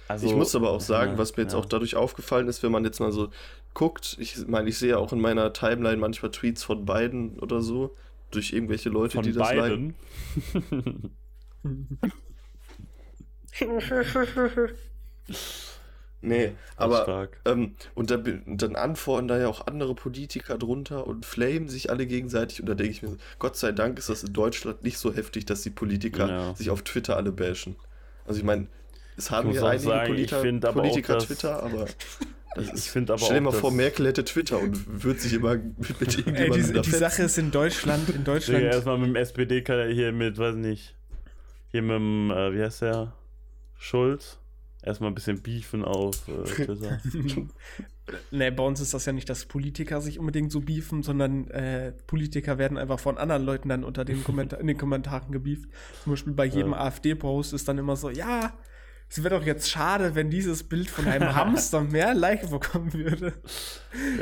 Also,
ich muss aber auch sagen,
ja,
was mir jetzt
ja.
auch dadurch aufgefallen ist, wenn man jetzt mal so guckt, ich meine, ich sehe ja auch in meiner Timeline manchmal Tweets von Biden oder so, durch irgendwelche Leute,
von
die das liken. Nee, aber ähm, und dann, dann antworten da ja auch andere Politiker drunter und flamen sich alle gegenseitig und da denke ich mir, so, Gott sei Dank ist das in Deutschland nicht so heftig, dass die Politiker
Ja.
sich auf Twitter alle bashen. Also ich meine, es haben ja einige
sagen,
Politer, Politiker
dass-
Twitter, aber
Ich finde aber
stell dir mal vor, Merkel hätte Twitter und würde sich immer mit, mit
Ey,
irgendjemandem
die,
da
die
fetzen.
Sache ist in Deutschland, in Deutschland,
erstmal mit dem SPD kann er hier mit, weiß nicht, hier mit dem, äh, wie heißt der? Schulz. Erstmal ein bisschen beefen auf äh, Twitter.
ne, bei uns ist das ja nicht, dass Politiker sich unbedingt so beefen, sondern äh, Politiker werden einfach von anderen Leuten dann unter den Kommentar in den Kommentaren gebieft. Zum Beispiel bei jedem
Ja.
AfD-Post ist dann immer so, ja, es wäre doch jetzt schade, wenn dieses Bild von einem Hamster mehr Like bekommen würde.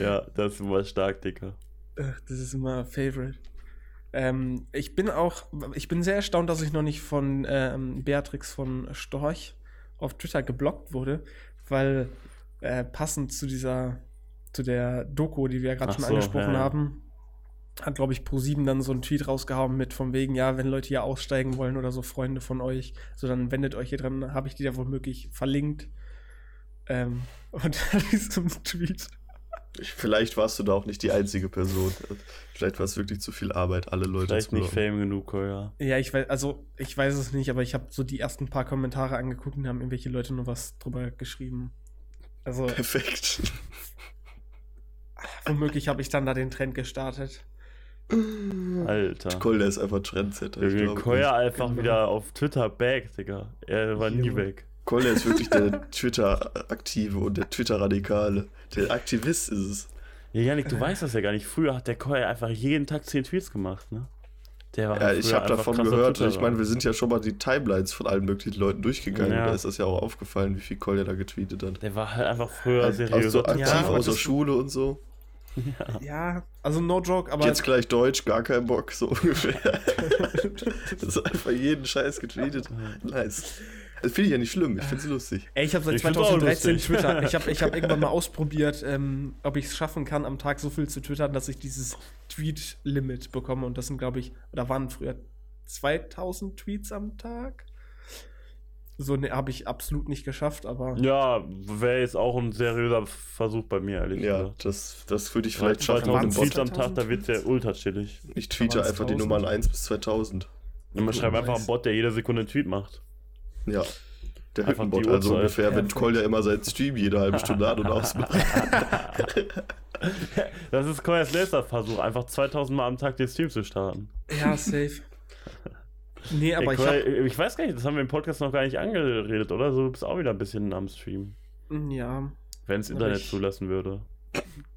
ja, das ist immer stark, Digga.
Ach, das ist immer Favorite. Ähm, ich bin auch, ich bin sehr erstaunt, dass ich noch nicht von ähm, Beatrix von Storch auf Twitter geblockt wurde, weil äh, passend zu dieser, zu der Doku, die wir ja gerade schon
so,
angesprochen
ja,
haben, hat, glaube ich, Pro7 dann so einen Tweet rausgehauen mit von wegen, ja, wenn Leute hier aussteigen wollen oder so Freunde von euch, so dann wendet euch hier dran, habe ich die da womöglich verlinkt. Ähm, und dann ist so ein Tweet.
Ich, vielleicht warst du da auch nicht die einzige Person. Vielleicht war es wirklich zu viel Arbeit, alle Leute
Vielleicht
zu
nicht. Fame genug, ja.
Ja, ich weiß, also ich weiß es nicht, aber ich habe so die ersten paar Kommentare angeguckt und haben irgendwelche Leute nur was drüber geschrieben. Also
Perfekt.
womöglich habe ich dann da den Trend gestartet.
Alter.
Kolder ist einfach Trendsetter.
Koya
nicht.
einfach
Genau.
wieder auf Twitter back, Digga. Er war nie weg.
Kolder ist wirklich der Twitter-Aktive und der Twitter-Radikale. Der Aktivist ist es.
Ja, Janik, du weißt das ja gar nicht. Früher hat der Koya einfach jeden Tag 10 Tweets gemacht, ne? Der war
Ja, ich habe davon gehört. Ich meine, wir sind ja schon mal die Timelines von allen möglichen Leuten durchgegangen.
Ja.
Da ist das ja auch aufgefallen, wie viel Kolja da getweetet hat.
Der war halt einfach früher seriöser
auch so aktiv
Ja,
aus der Schule und so.
Ja, also no joke, aber
Jetzt gleich Deutsch, gar kein Bock, so ungefähr. das ist einfach jeden Scheiß getweetet. Nice. Das finde ich ja nicht schlimm, ich finde es lustig.
Ey, ich habe seit
Ich find's auch
2013
lustig.
Twitter. Ich habe ich hab irgendwann mal ausprobiert, ähm, ob ich es schaffen kann, am Tag so viel zu twittern, dass ich dieses Tweet-Limit bekomme. Und das sind, glaube ich, oder waren früher 2000 Tweets am Tag. So ne, habe ich absolut nicht geschafft, aber
Ja, wäre jetzt auch ein seriöser Versuch bei mir, ehrlich
Ja,
gesagt.
das, das würde ich
Vielleicht
schaffen mit
waren
dem
es
Tweets
Bot.
am Tag, da wird der ultra chillig.
Ich tweete einfach die
1000.
Nummern 1 bis 2000.
Und man schreibt einfach einen Bot, der jede Sekunde einen Tweet macht.
Ja. Der
Einfach
also
Uhrzeit.
ungefähr, wenn
Perfekt.
Kolja immer seinen Stream jede halbe Stunde an- und ausmacht.
Das ist Koyas letzter Versuch, einfach 2000 Mal am Tag den Stream zu starten.
ja, safe. Nee, aber
Ey,
ich
Koya,
habe
ich weiß gar nicht, das haben wir im Podcast noch gar nicht angeredet, oder? So, du bist auch wieder ein bisschen am Stream.
ja,
Wenn es Internet
ich-
zulassen würde.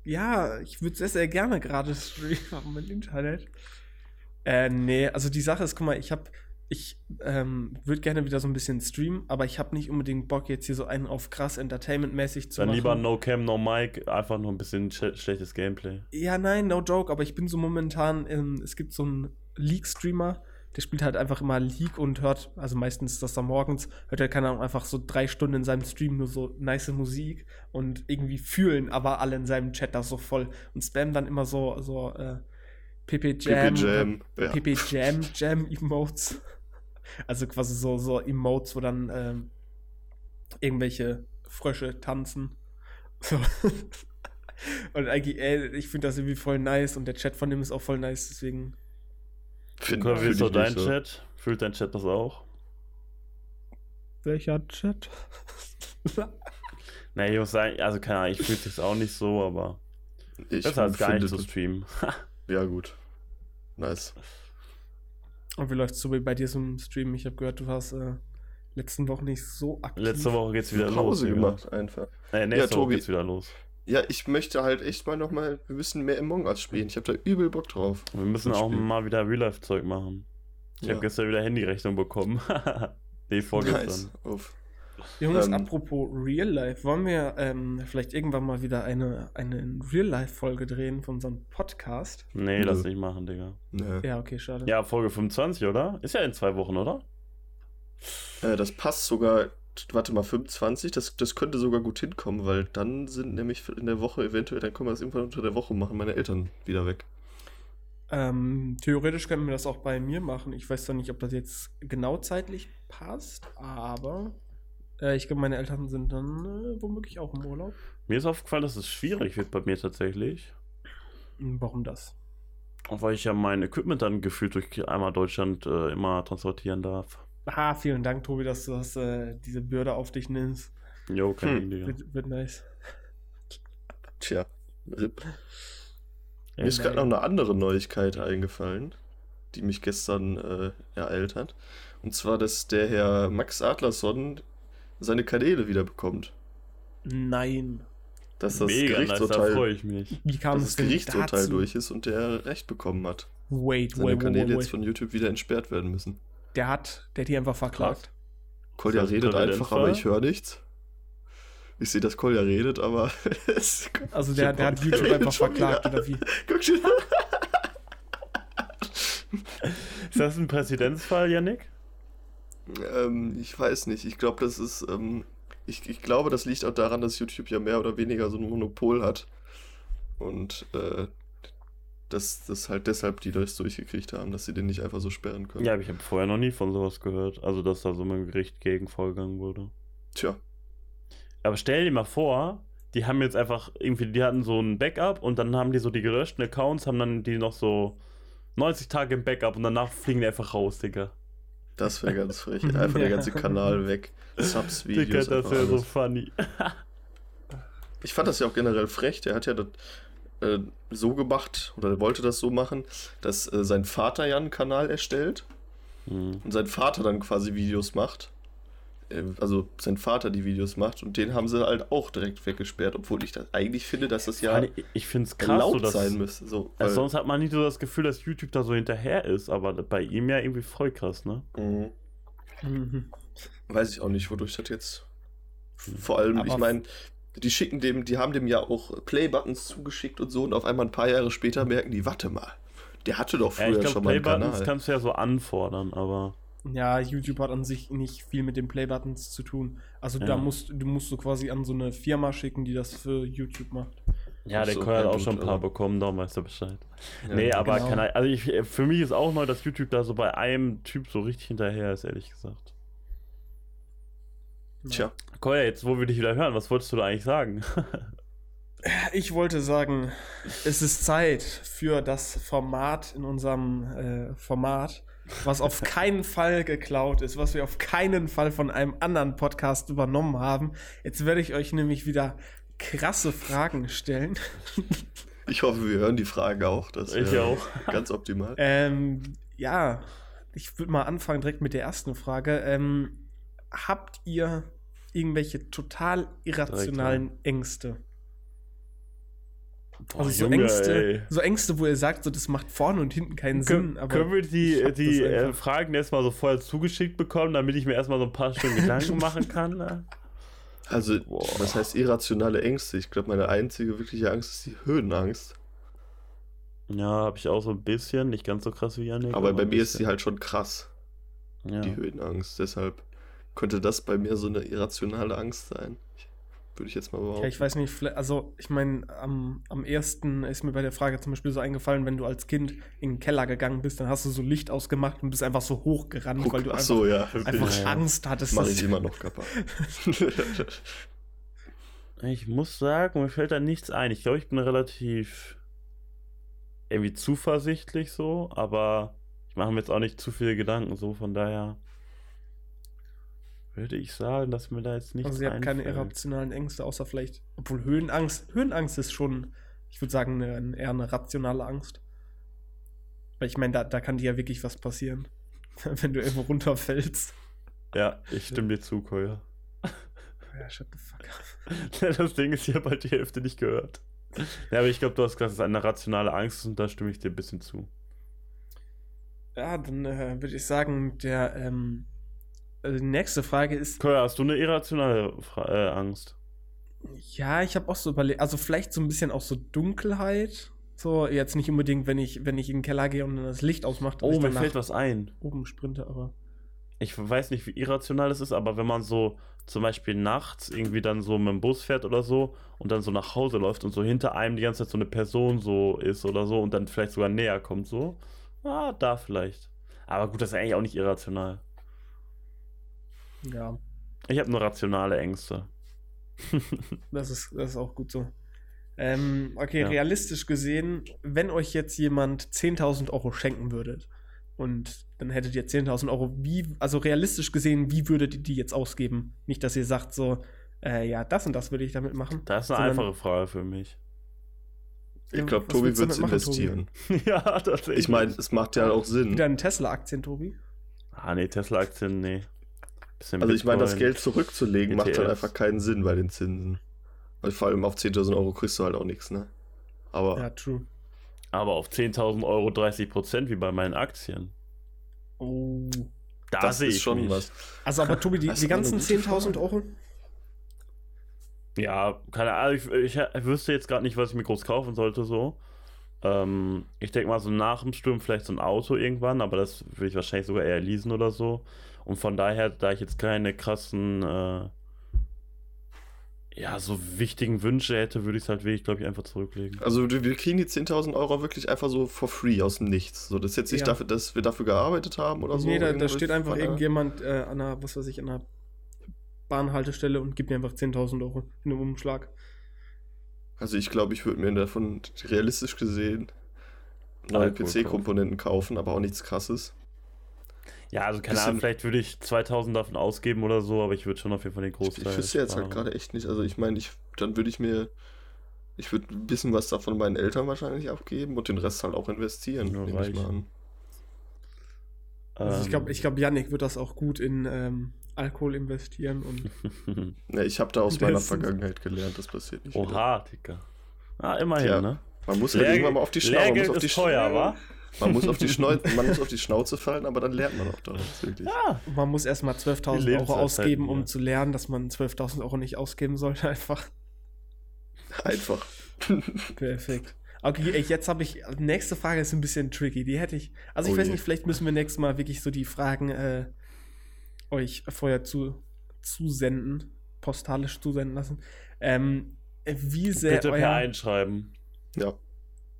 ja, ich würde sehr, sehr gerne gerade streamen dem Internet. Äh, nee, also die Sache ist, guck mal, ich habe, ich ähm, würde gerne wieder so ein bisschen streamen, aber ich habe nicht unbedingt Bock, jetzt hier so einen auf krass Entertainment-mäßig zu
Dann
machen.
lieber No Cam, No Mic, einfach nur ein bisschen sch schlechtes Gameplay.
Ja, nein, no joke, aber ich bin so momentan, ähm, es gibt so einen League-Streamer, der spielt halt einfach immer League und hört, also meistens ist das dann morgens, hört er, keine Ahnung, einfach so drei Stunden in seinem Stream nur so nice Musik und irgendwie fühlen aber alle in seinem Chat das so voll und spammen dann immer so, so, äh, PP Jam,
PP Jam, ja.
PP Jam, Jam Emotes. Also quasi so, so Emotes, wo dann ähm, irgendwelche Frösche tanzen. So. Und eigentlich, ey, ich finde das irgendwie voll nice und der Chat von dem ist auch voll nice, deswegen.
Find-
Koya, wie
find
ist so. Chat? Fühlt dein Chat das auch?
Welcher Chat?
Nee, ich muss sagen, also keine Ahnung, ich fühle es auch nicht so, aber
Ich
besser als gar nicht zu streamen.
Ja, gut. Nice.
Und wie läuft's so bei dir so im Stream? Ich habe gehört, du warst äh, letzten Wochen nicht so aktiv.
Letzte Woche geht's wieder los.
Pause
Digga.
gemacht, einfach.
Äh, nächste
Ja,
Woche
Tobi.
geht's wieder los.
Ja, ich möchte halt echt mal nochmal, wir müssen mehr Among Us spielen. Ich habe da übel Bock drauf.
Wir müssen auch
Spiel.
mal wieder Real-Life-Zeug machen. Ich
Ja.
habe gestern wieder Handyrechnung bekommen. nee, vorgestern.
Nice. Auf.
Jungs,
Ähm,
apropos Real Life, wollen wir ähm, vielleicht irgendwann mal wieder eine, eine Real Life-Folge drehen von unserem Podcast?
Nee,
Nö.
lass nicht machen, Digga.
Ne.
Ja, okay, schade.
Ja, Folge 25, oder? Ist ja in zwei Wochen, oder?
Äh, das passt sogar, warte mal, 25, das, das könnte sogar gut hinkommen, weil dann sind nämlich in der Woche eventuell, dann können wir das irgendwann unter der Woche machen, meine Eltern wieder weg.
Ähm, theoretisch könnten wir das auch bei mir machen. Ich weiß zwar nicht, ob das jetzt genau zeitlich passt, aber äh, ich glaube, meine Eltern sind dann äh, womöglich auch im Urlaub.
Mir ist aufgefallen, dass es schwierig wird bei mir tatsächlich.
Hm, Warum das?
Auch weil ich ja mein Equipment dann gefühlt durch einmal Deutschland äh, immer transportieren darf.
Ah, vielen Dank, Tobi, dass du das, äh, diese Bürde auf dich nimmst.
Jo, kein
Hm.
Ding.
Wird, wird nice.
Tja. RIP.
Ja,
Mir ist gerade noch eine andere Neuigkeit eingefallen, die mich gestern äh, ereilt hat. Und zwar, dass der Herr Max Adlerson seine Kanäle wieder bekommt.
Nein.
Dass das
Mega nice, da
Gerichtsurteil,
freue ich mich.
Wie kam
dass das Gerichtsurteil
dazu?
durch ist und der Recht bekommen hat.
Wait,
Seine
wait, wait,
Kanäle
wait,
jetzt
wait.
von YouTube wieder entsperrt werden müssen.
Der hat, der hat die einfach verklagt.
Kolja redet einfach, aber ich höre nichts. Ich sehe, dass Kolja redet, aber es
Also der, der hat YouTube
wieder.
einfach verklagt, oder wie?
Guck schon.
Ist das ein Präzedenzfall, Yannick?
Ähm, ich weiß nicht. Ich glaube, das ist. Ähm, ich, ich glaube, das liegt auch daran, dass YouTube ja mehr oder weniger so ein Monopol hat. Und äh, dass das halt deshalb die das durchgekriegt haben, dass sie den nicht einfach so sperren können.
Ja, aber ich habe vorher noch nie von sowas gehört. Also, dass da so ein Gericht gegen vorgegangen wurde.
Tja,
Aber stell dir mal vor, die haben jetzt einfach irgendwie, die hatten so ein Backup und dann haben die so die gelöschten Accounts, haben dann die noch so 90 Tage im Backup und danach fliegen die einfach raus, Digga.
Das wäre ganz frech. Einfach der ganze Kanal weg. Subs,
Digga,
Videos.
das
einfach
wäre so funny.
Ich fand das ja auch generell frech. Der hat ja das äh, so gemacht oder wollte das so machen, dass äh, sein Vater ja einen Kanal erstellt
Hm.
und sein Vater dann quasi Videos macht. Äh, Also sein Vater die Videos macht und den haben sie halt auch direkt weggesperrt, obwohl ich das eigentlich finde, dass das ja
ich finde es krass, so
erlaubt
dass,
sein müsste. So,
also sonst hat man nicht so das Gefühl, dass YouTube da so hinterher ist, aber bei ihm ja irgendwie voll krass, ne?
Mhm.
Mhm.
Weiß ich auch nicht, wodurch das jetzt. Vor allem,
Aber-
ich meine, die schicken dem, die haben dem ja auch Play-Buttons zugeschickt und so und auf einmal ein paar Jahre später merken die, warte mal, der hatte doch
Ja,
früher
ich glaube,
schon mal einen
Playbuttons
Kanal.
kannst du ja so anfordern, aber.
Ja, YouTube hat an sich nicht viel mit den Playbuttons zu tun. Also
Ja.
da musst du musst so quasi an so eine Firma schicken, die das für YouTube macht.
Ja, der
so,
hat
ja,
auch
gut,
schon ein paar
aber-
bekommen, darum weißt du Bescheid.
Ja,
nee, aber
genau.
kann, also ich, für mich ist auch neu, dass YouTube da so bei einem Typ so richtig hinterher ist, ehrlich gesagt.
Tja,
Koya, jetzt wo wir dich wieder hören, was wolltest du da eigentlich sagen?
Ich wollte sagen, es ist Zeit für das Format in unserem äh, Format, was auf keinen Fall geklaut ist, was wir auf keinen Fall von einem anderen Podcast übernommen haben. Jetzt werde ich euch nämlich wieder krasse Fragen stellen.
ich hoffe, wir hören die Frage auch. Das
Ich auch.
Ganz optimal.
Ähm, ja, ich würde mal anfangen direkt mit der ersten Frage. Ähm, habt ihr irgendwelche total irrationalen Ängste?
Boah,
Also so
Junge,
Ängste,
ey.
so Ängste, wo ihr sagt, so das macht vorne und hinten keinen Sinn.
Können,
Aber
können wir die, die äh. Fragen erstmal so vorher zugeschickt bekommen, damit ich mir erstmal so ein paar Stunden Gedanken machen kann? Ne?
Also,
Boah.
was heißt irrationale Ängste? Ich glaube, meine einzige wirkliche Angst ist die Höhenangst.
Ja, habe ich auch so ein bisschen, nicht ganz so krass wie Janik.
Aber bei mir ist sie halt schon krass,
Ja.
die Höhenangst. Deshalb könnte das bei mir so eine irrationale Angst sein. Würde ich jetzt mal behaupten.
Ja, ich weiß nicht, also ich meine, am, am ersten ist mir bei der Frage zum Beispiel so eingefallen, wenn du als Kind in den Keller gegangen bist, dann hast du so Licht ausgemacht und bist einfach so hochgerannt,
Guck,
weil du
ach
einfach,
so, ja.
einfach
Ja.
Angst hattest. Dass-
ich immer noch kaputt.
Ich muss sagen, mir fällt da nichts ein. Ich glaube, ich bin relativ irgendwie zuversichtlich so, aber ich mache mir jetzt auch nicht zu viele Gedanken so, von daher würde ich sagen, dass mir da jetzt nichts
Also ihr habt keine irrationalen Ängste, außer vielleicht, obwohl Höhenangst, Höhenangst ist schon, ich würde sagen, eine, eher eine rationale Angst. Weil ich meine, da, da kann dir ja wirklich was passieren, wenn du irgendwo runterfällst.
Ja, ich stimme dir zu, Koya.
Ja, shut the fuck up.
Das Ding ist, ich habe halt die Hälfte nicht gehört. Ja, aber ich glaube, du hast gesagt, es ist eine rationale Angst und da stimme ich dir ein bisschen zu.
Ja, dann äh, würde ich sagen, der ähm, äh, die nächste Frage ist,
Koya, hast du eine irrationale Fra äh, Angst?
ja, ich habe auch so überlegt, also vielleicht so ein bisschen auch so Dunkelheit. So, jetzt nicht unbedingt, wenn ich, wenn ich in den Keller gehe und dann das Licht ausmache, dass
Oh, mir fällt was ein.
oben sprinte, aber.
Ich weiß nicht, wie irrational es ist, aber wenn man so zum Beispiel nachts irgendwie dann so mit dem Bus fährt oder so und dann so nach Hause läuft und so hinter einem die ganze Zeit so eine Person so ist oder so und dann vielleicht sogar näher kommt, so, ah, da vielleicht. Aber gut, das ist eigentlich auch nicht irrational.
Ja,
Ich habe nur rationale Ängste.
das ist, das ist auch gut so. Ähm, okay,
Ja.
realistisch gesehen, wenn euch jetzt jemand 10.000 Euro schenken würdet und dann hättet ihr 10.000 Euro, wie, also realistisch gesehen, wie würdet ihr die jetzt ausgeben? Nicht, dass ihr sagt so, äh, ja, das und das würde ich damit machen.
Das ist eine
sondern-
einfache Frage für mich.
Ich glaube, Tobi wird es
machen, Tobi?
investieren.
ja, tatsächlich.
Ich meine, es macht ja auch Sinn.
Wieder eine Tesla-Aktien, Tobi?
Ah, nee, Tesla-Aktien, nee. Bisschen
Also ich meine, das. Geld zurückzulegen macht halt
ETFs.
einfach keinen Sinn bei den Zinsen. Weil vor allem auf 10.000 Euro kriegst du halt auch nichts, ne? Aber
Ja, true.
Aber auf 10.000 Euro 30% wie bei meinen Aktien.
Oh.
Da
das
sehe
ist
ich
schon
mich.
was.
Also, aber Tobi, die, die ganzen
gute
10.000
Frage.
Euro?
Ja, keine Ahnung, ich, ich, ich wüsste jetzt gerade nicht, was ich mir groß kaufen sollte, so. Ähm, ich denke mal, so nach dem Sturm vielleicht so ein Auto irgendwann, aber das würde ich wahrscheinlich sogar eher leasen oder so. Und von daher, da ich jetzt keine krassen, äh, ja, so wichtigen Wünsche hätte, würde ich es halt wirklich, glaube ich, einfach zurücklegen.
Also wir kriegen die 10.000 Euro wirklich einfach so for free aus dem Nichts. So, das ist jetzt nicht
Ja.
dafür, dass wir dafür gearbeitet haben oder so.
nee, da, da steht einfach irgendjemand äh, an einer, was weiß ich, an einer Bahnhaltestelle und gibt mir einfach 10.000 Euro in einem Umschlag.
Also ich glaube, ich würde mir davon realistisch gesehen neue PC-Komponenten kaufen, aber auch nichts krasses.
Ja, also keine Ahnung, vielleicht würde ich 2000 davon ausgeben oder so, aber ich würde schon auf jeden Fall den
Ich,
Großteil.
ich wüsste jetzt halt gerade echt nicht. Also ich meine, ich, dann würde ich mir, ich würde ein bisschen was davon meinen Eltern wahrscheinlich abgeben und den Rest halt auch investieren,
Ja,
nehme ich mal an.
Also ich
Ähm,
glaube, ich glaub, Yannick wird das auch gut in ähm, Alkohol investieren und
Ne, ich habe da aus meiner Vergangenheit gelernt, das passiert nicht. wieder.
Oha, Digga. Ah, immerhin,
Tja,
ne?
Man muss halt irgendwann mal auf die Schnauze. Man muss
Lehrgeld
auf die
ist teuer, wa?
Man muss, auf die Schnauze, man muss auf die Schnauze fallen, aber dann lernt man auch daraus, wirklich.
Ja,
man muss erstmal
Die
12.000 Euro ausgeben, um
ja.
zu lernen, dass man 12.000 Euro nicht ausgeben sollte. Einfach
Einfach.
perfekt. Okay, ey, jetzt habe ich. Nächste Frage ist ein bisschen tricky. Die hätte ich. Also, ich
Oh
weiß
je.
nicht, vielleicht müssen wir nächstes Mal wirklich so die Fragen äh, euch vorher zu, zusenden, postalisch zusenden lassen. Ähm, wie sehr
bitte per
euer.
einschreiben.
Ja.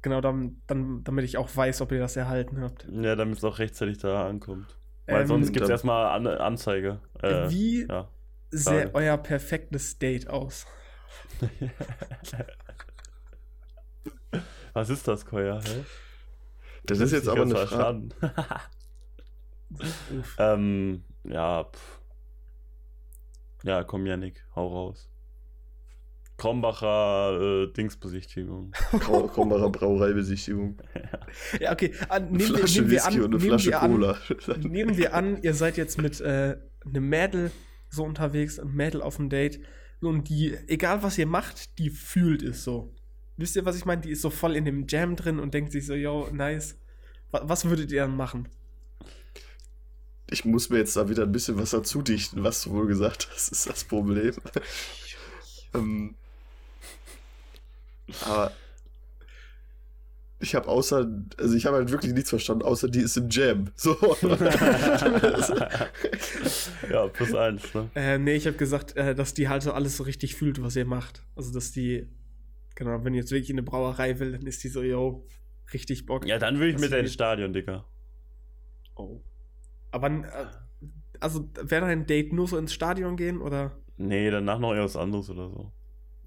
Genau, dann, dann, damit ich auch weiß, ob ihr das erhalten habt.
Ja, damit es auch rechtzeitig da ankommt. Weil
Ähm,
sonst gibt es erstmal An Anzeige. Äh,
wie
ja.
sähe
Frage.
euer perfektes Date aus?
Was ist das, Koya? Hä?
Das ist jetzt aber eine Frage.
verstanden.
Uff.
ähm, ja, pff. Ja, komm, Yannick, hau raus. Krombacher äh, Dingsbesichtigung.
Krombacher Brauereibesichtigung.
Ja, okay. An,
Eine
nehmen, wir,
Flasche
nehmen wir
Whisky
an,
und eine
nehmen
Flasche
wir an,
Cola.
nehmen wir an, ihr seid jetzt mit äh, einem Mädel so unterwegs, ein Mädel auf dem Date. Und die, egal was ihr macht, die fühlt es so. Wisst ihr, was ich meine? Die ist so voll in dem Jam drin und denkt sich so, yo, nice. Wa- Was würdet ihr dann machen?
Ich muss mir jetzt da wieder ein bisschen was dazu dichten, was du wohl gesagt hast, ist das Problem. ähm, aber ich habe außer, also ich habe halt wirklich nichts verstanden, außer die ist im Jam. So.
ja, plus eins, ne?
Äh, nee, ich habe gesagt, äh, dass die halt so alles so richtig fühlt, was ihr macht. Also, dass die, genau, wenn ihr jetzt wirklich in eine Brauerei will, dann ist die so, yo, richtig Bock.
Ja, dann würde ich mit ins. Stadion, Digga.
Oh. Aber, äh, also, wäre dein Date nur so ins Stadion gehen oder?
Nee, danach noch irgendwas anderes oder so.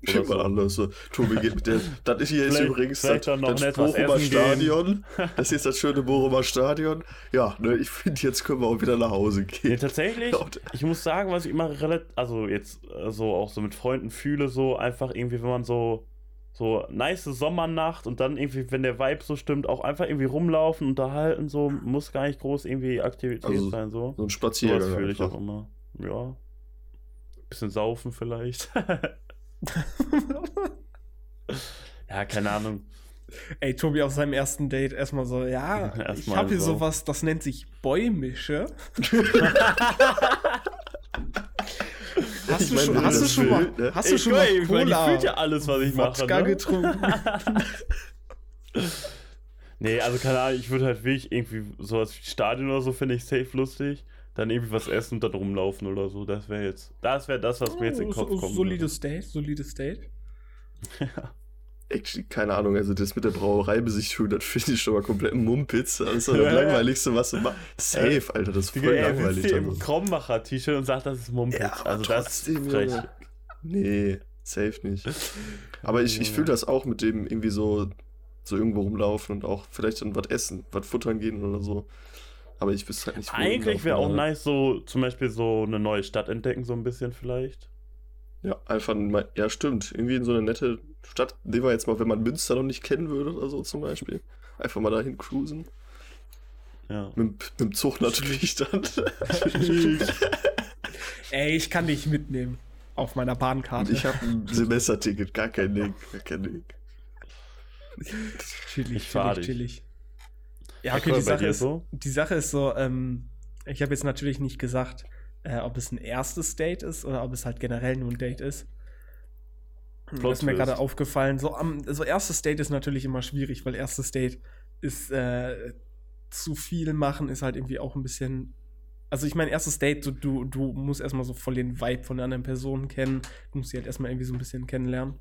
Mal
so.
anders. So. Tobi geht mit der. Das hier ist übrigens das,
dann noch
das Bochumer. Stadion. Das ist das schöne Bochumer Stadion. Ja, ne, ich finde, jetzt können wir auch wieder nach Hause gehen.
tatsächlich,
Ja, und-
ich muss sagen, was ich immer relativ, also jetzt äh, so auch so mit Freunden fühle, so einfach irgendwie, wenn man so, so nice Sommernacht und dann irgendwie, wenn der Vibe so stimmt, auch einfach irgendwie rumlaufen, unterhalten, so, muss gar nicht groß irgendwie Aktivität
Also,
sein, so.
So ein Spaziergang.
fühle ich auch immer. Ja. Bisschen saufen vielleicht. ja, keine Ahnung.
Ey, Tobi auf seinem ersten Date erstmal so, ja, ich
Erstmal
habe hier
so.
sowas, das nennt sich Bäumische. hast
Ich
du schon, hast du
das
schon mal,
ne?
hast du schon mal
ich
Cola
fühlt ja alles, was ich mache.
Wodka
Ne?
getrunken?
Nee, also keine Ahnung, ich würde halt wirklich irgendwie sowas wie Stadion oder so finde ich safe lustig. Dann irgendwie was essen und dann rumlaufen oder so. Das wäre jetzt, das wäre das, was mir jetzt in den
Oh,
Kopf kommt.
Solides Date, solides Date.
Actually, keine Ahnung, also das mit der Brauereibesichtigung, das finde ich schon mal komplett Mumpitz. Das ist das Langweiligste, was du machst. Safe, Alter, das ist
Digga,
voll
sitzt
langweilig.
hier im
dann.
Krombacher-T-Shirt und sagt, das ist Mumpitz.
Ja, aber
also das
trotzdem,
ist frech.
Nee, safe nicht. Aber ich, ich fühle das auch mit dem irgendwie so, so irgendwo rumlaufen und auch vielleicht dann was essen, was futtern gehen oder so. Aber ich wüsste halt nicht, wo
Eigentlich wäre auch nice, so zum Beispiel so eine neue Stadt entdecken, so ein bisschen vielleicht.
Ja, einfach mal, ja, stimmt. Irgendwie in so eine nette Stadt. Nehmen wir jetzt mal, wenn man Münster noch nicht kennen würde oder so zum Beispiel. Einfach mal dahin cruisen.
Ja.
Mit, mit dem Zug natürlich dann.
Ey, ich kann dich mitnehmen. Auf meiner Bahnkarte.
Ich habe ein Semesterticket, gar kein Ding. Gar kein Ding.
chillig, chillig,
dich.
chillig. Ja, okay, die Sache, ist,
so?
die Sache ist so, ähm, ich habe jetzt natürlich nicht gesagt, äh, ob es ein erstes Date ist oder ob es halt generell nur ein Date ist.
Plot
das ist mir gerade aufgefallen. So, am, so erstes Date ist natürlich immer schwierig, weil erstes Date ist äh, zu viel machen, ist halt irgendwie auch ein bisschen Also ich meine, erstes Date, du, du, du musst erstmal so voll den Vibe von der anderen Person kennen. Du musst sie halt erstmal irgendwie so ein bisschen kennenlernen.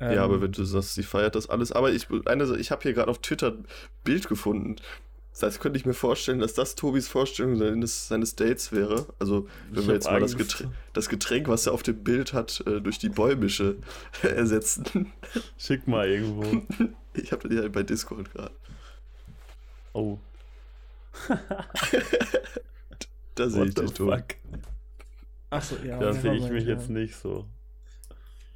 Ja,
Ähm,
aber wenn du sagst, sie feiert das alles. Aber ich, eine, ich habe hier gerade auf Twitter ein Bild gefunden. Das heißt, könnte ich mir vorstellen, dass das Tobis Vorstellung seines, seines Dates wäre. Also, wenn
Ich
wir jetzt mal das. Getränk, das Getränk, was er auf dem Bild hat, äh, durch die Bäumische ersetzen.
Schick mal irgendwo.
Ich habe ja bei Discord gerade.
Oh.
Da sehe ich dich, Tobi.
fuck?
Achso, ja.
Da sehe ich mich
ja.
jetzt nicht so.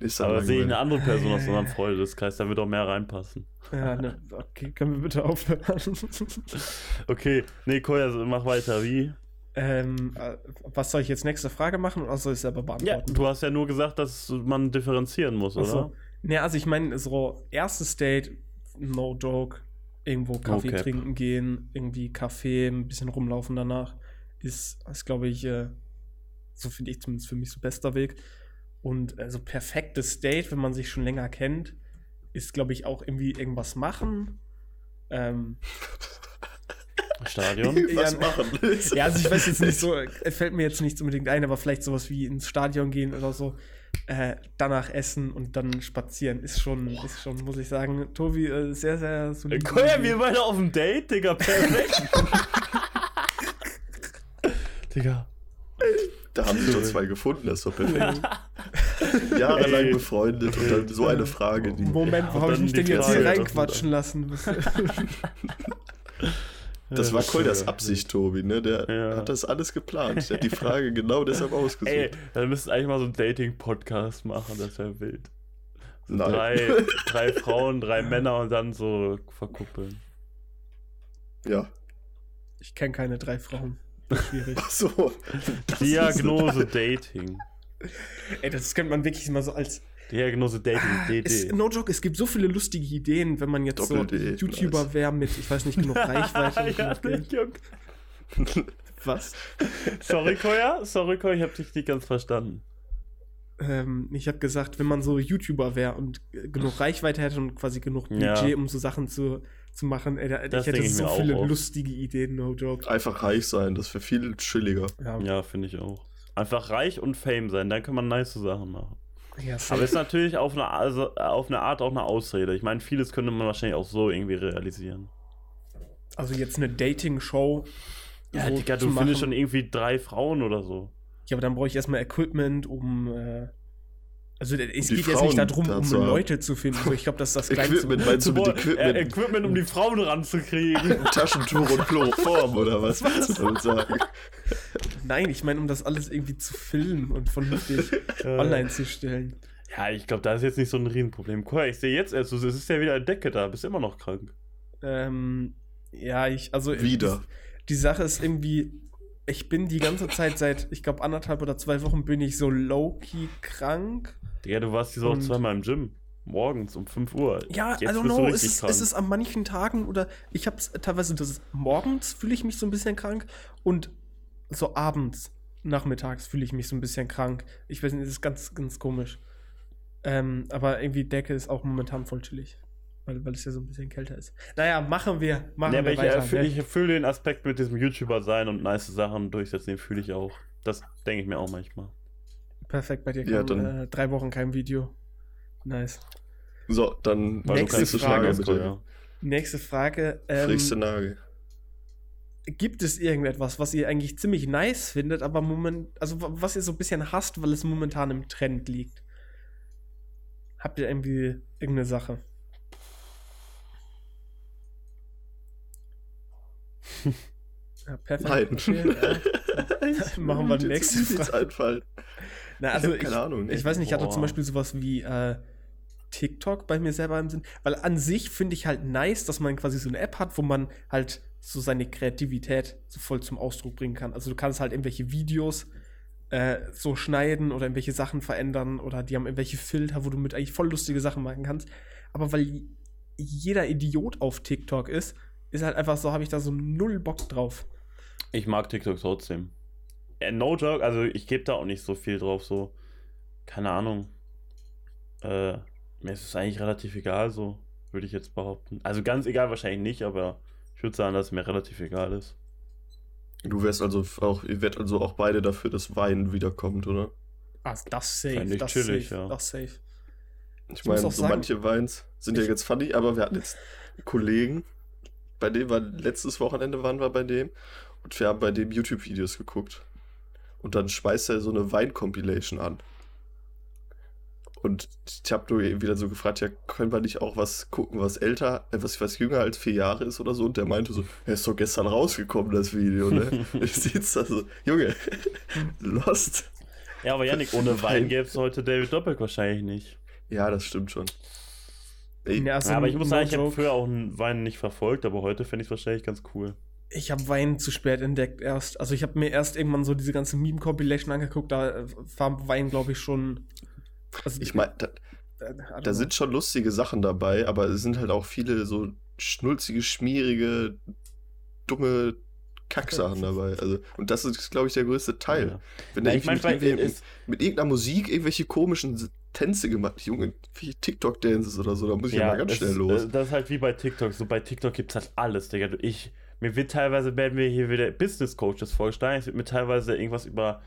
Ich sag
Aber sehe ich eine andere Person aus unserem Freundeskreis, da wird auch mehr reinpassen.
Ja, ne, okay, können wir bitte aufhören?
Okay, nee, Koya, also mach weiter. Wie?
ähm, äh, was soll ich jetzt nächste Frage machen oder soll ich es selber
Ja,
beantworten?
du hast ja nur gesagt, dass man differenzieren muss,
Ach so.
oder?
Ne, also ich meine, so erstes Date, no joke, irgendwo Kaffee
cap.
trinken gehen, irgendwie Kaffee, ein bisschen rumlaufen danach, ist, ist glaube ich, äh, so finde ich zumindest für mich so bester Weg. Und also perfektes Date, wenn man sich schon länger kennt, ist, glaube ich, auch irgendwie irgendwas machen. Ähm,
Stadion?
Was
Ja,
machen?
ja, also ich weiß jetzt nicht so, äh, fällt mir jetzt nichts unbedingt ein, aber vielleicht sowas wie ins Stadion gehen oder so. Äh, danach essen und dann spazieren ist schon, ist schon, muss ich sagen, Tobi, äh, sehr, sehr solide.
Koya, wir beide auf dem Date, Digga, perfekt. Digga.
Da haben sich doch zwei gefunden, das ist doch perfekt. Jahrelang
Ey.
befreundet und dann so eine Frage, die.
Moment,
Ja,
wo habe ich
dann
mich
die
denn jetzt hier reinquatschen lassen?
Das war Koljas Absicht, Tobi, ne? Der
Ja.
hat das alles geplant. Der hat die Frage genau deshalb ausgesucht.
Ey, dann müssten eigentlich mal so einen Dating-Podcast machen, das wäre wild. So
Nein.
drei, drei Frauen, drei Männer und dann so verkuppeln.
Ja.
Ich kenne keine drei Frauen. Schwierig.
Ach so.
Diagnose Dating.
Ey, das könnte man wirklich mal so als.
Diagnose Dating,
Es,
DD.
no joke, es gibt so viele lustige Ideen, wenn man jetzt so
Doppel-D,
YouTuber
nice.
wäre mit, ich weiß nicht, genug Reichweite.
ja,
genug. Was?
Sorry, Koya, sorry, Koya, ich hab dich nicht ganz verstanden.
Ähm, ich habe gesagt, wenn man so YouTuber wäre und genug Reichweite hätte und quasi genug
Ja.
Budget, um so Sachen zu, zu machen, ey, da,
Das
ich hätte
ich
so viele lustige Ideen, no joke.
Einfach reich sein, das wäre viel chilliger.
Ja,
Ja, finde ich auch. Einfach reich und Fame sein, dann kann man nice Sachen machen.
ja
Aber ist natürlich auf eine, also auf eine Art auch eine Ausrede. Ich meine, vieles könnte man wahrscheinlich auch so irgendwie realisieren.
also jetzt eine Dating-Show.
Ja,
so
Digga,
zu
du findest schon irgendwie drei Frauen oder so.
Ja, aber dann brauche ich erstmal Equipment, um. Äh, also es
die
geht jetzt
Frauen
nicht darum,
da
um. Leute zu finden. So, ich glaube, das ist das Kleinste.
Equipment, meinst du mit Equipment?
äh, Equipment, um die Frauen ranzukriegen.
Taschentuch und Chloroform oder was willst du damit sagen?
Nein, ich meine, um das alles irgendwie zu filmen und vernünftig online zu stellen.
Ja, ich glaube, da ist jetzt nicht so ein Riesenproblem. Koya, ich sehe jetzt erst, es ist ja wieder eine Decke da, bist immer noch krank.
Ähm, ja, ich, also.
Wieder.
Die, die Sache ist irgendwie, ich bin die ganze Zeit seit, ich glaube, anderthalb oder zwei Wochen bin ich so low-key krank.
Digga, du warst diese Woche
Und-
zweimal im Gym. Morgens um 5 Uhr.
Ja,
Jetzt
I don't know, ist,
krank.
es ist an manchen Tagen oder ich habe es teilweise, das ist, morgens fühle ich mich so ein bisschen krank und so abends, nachmittags fühle ich mich so ein bisschen krank. Ich weiß nicht, das ist ganz, ganz komisch. Ähm, aber irgendwie Decke ist auch momentan voll chillig. Weil, weil es ja so ein bisschen kälter ist. Naja, machen wir. Machen
aber
wir
ich,
weiter.
erfüll,
ne?
ich fühle den Aspekt mit diesem YouTuber sein und nice Sachen durchsetzen, den fühle ich auch. Das denke ich mir auch manchmal.
Perfekt, bei dir
Ja,
kam
dann-
äh, drei Wochen kein Video. Nice.
So, dann
Nächste Frage,
schlagen,
bitte.
Koya.
Nächste Frage. Ähm,
Frischste Nagel.
gibt es irgendetwas, was ihr eigentlich ziemlich nice findet, aber moment, also wa- was ihr so ein bisschen hasst, weil es momentan im Trend liegt? Habt ihr irgendwie irgendeine Sache? Ja, perfekt.
Nein.
Okay, ja. Machen wir die nächste
Frage. Einfallen.
Na,
Ich
also ich,
keine Ahnung,
ich weiß nicht, ich hatte
Boah.
zum Beispiel sowas wie äh, TikTok bei mir selber im Sinn, weil an sich finde ich halt nice, dass man quasi so eine App hat, wo man halt so seine Kreativität so voll zum Ausdruck bringen kann. Also du kannst halt irgendwelche Videos äh, so schneiden oder irgendwelche Sachen verändern oder die haben irgendwelche Filter, wo du mit eigentlich voll lustige Sachen machen kannst. Aber weil jeder Idiot auf TikTok ist, ist halt einfach so, habe ich da so null Bock drauf.
Ich mag TikTok trotzdem. Äh, no joke, also ich gebe da auch nicht so viel drauf, so. Keine Ahnung. Äh, mir ist es eigentlich relativ egal, so, würde ich jetzt behaupten. Also ganz egal wahrscheinlich nicht, aber ich würde sagen, dass es mir relativ egal ist.
Du wärst also auch, ihr werdet also auch beide dafür, dass Wein wiederkommt, oder?
Ah, das safe,
ich
das
chillig,
safe,
ja.
das safe.
Ich
Ich
meine, so
sagen-
manche Weins sind ja jetzt funny, aber wir hatten jetzt Kollegen, bei dem war letztes Wochenende waren wir bei dem und wir haben bei dem YouTube-Videos geguckt. Und dann schmeißt er so eine Wein-Compilation an. Und ich habe nur wieder so gefragt, ja, können wir nicht auch was gucken, was älter, äh, was, was jünger als vier Jahre ist oder so? Und der meinte so, er ist doch gestern rausgekommen, das Video, ne? ich sitze da so, Junge, Lost.
Ja, aber Janik, ohne
Wein.
Wein gäbe es heute David Doppelk wahrscheinlich nicht.
Ja, das stimmt schon.
Ja,
ja, aber ich muss
no
sagen, ich habe früher auch einen Wein nicht verfolgt, aber heute fände ich es wahrscheinlich ganz cool.
Ich habe Wein zu spät entdeckt erst. Also ich habe mir erst irgendwann so diese ganze Meme-Compilation angeguckt, da äh, war Wein, glaube ich, schon. Also,
ich meine, da,
äh,
Da sind schon lustige Sachen dabei, aber es sind halt auch viele so schnulzige, schmierige, dumme Kacksachen dabei. Also, und das ist, glaube ich, der größte Teil.
Ja.
Wenn
Ja, ich meine,
mit, mit irgendeiner Musik irgendwelche komischen Tänze gemacht, Junge, wie TikTok-Dances oder so, da muss ich ja, mal ganz
es-
schnell los.
äh, Das ist halt wie bei TikTok. So bei TikTok gibt es halt alles, Digga. Ich, mir wird teilweise, werden mir hier wieder Business Coaches vorgeschlagen. Es wird mir teilweise irgendwas über,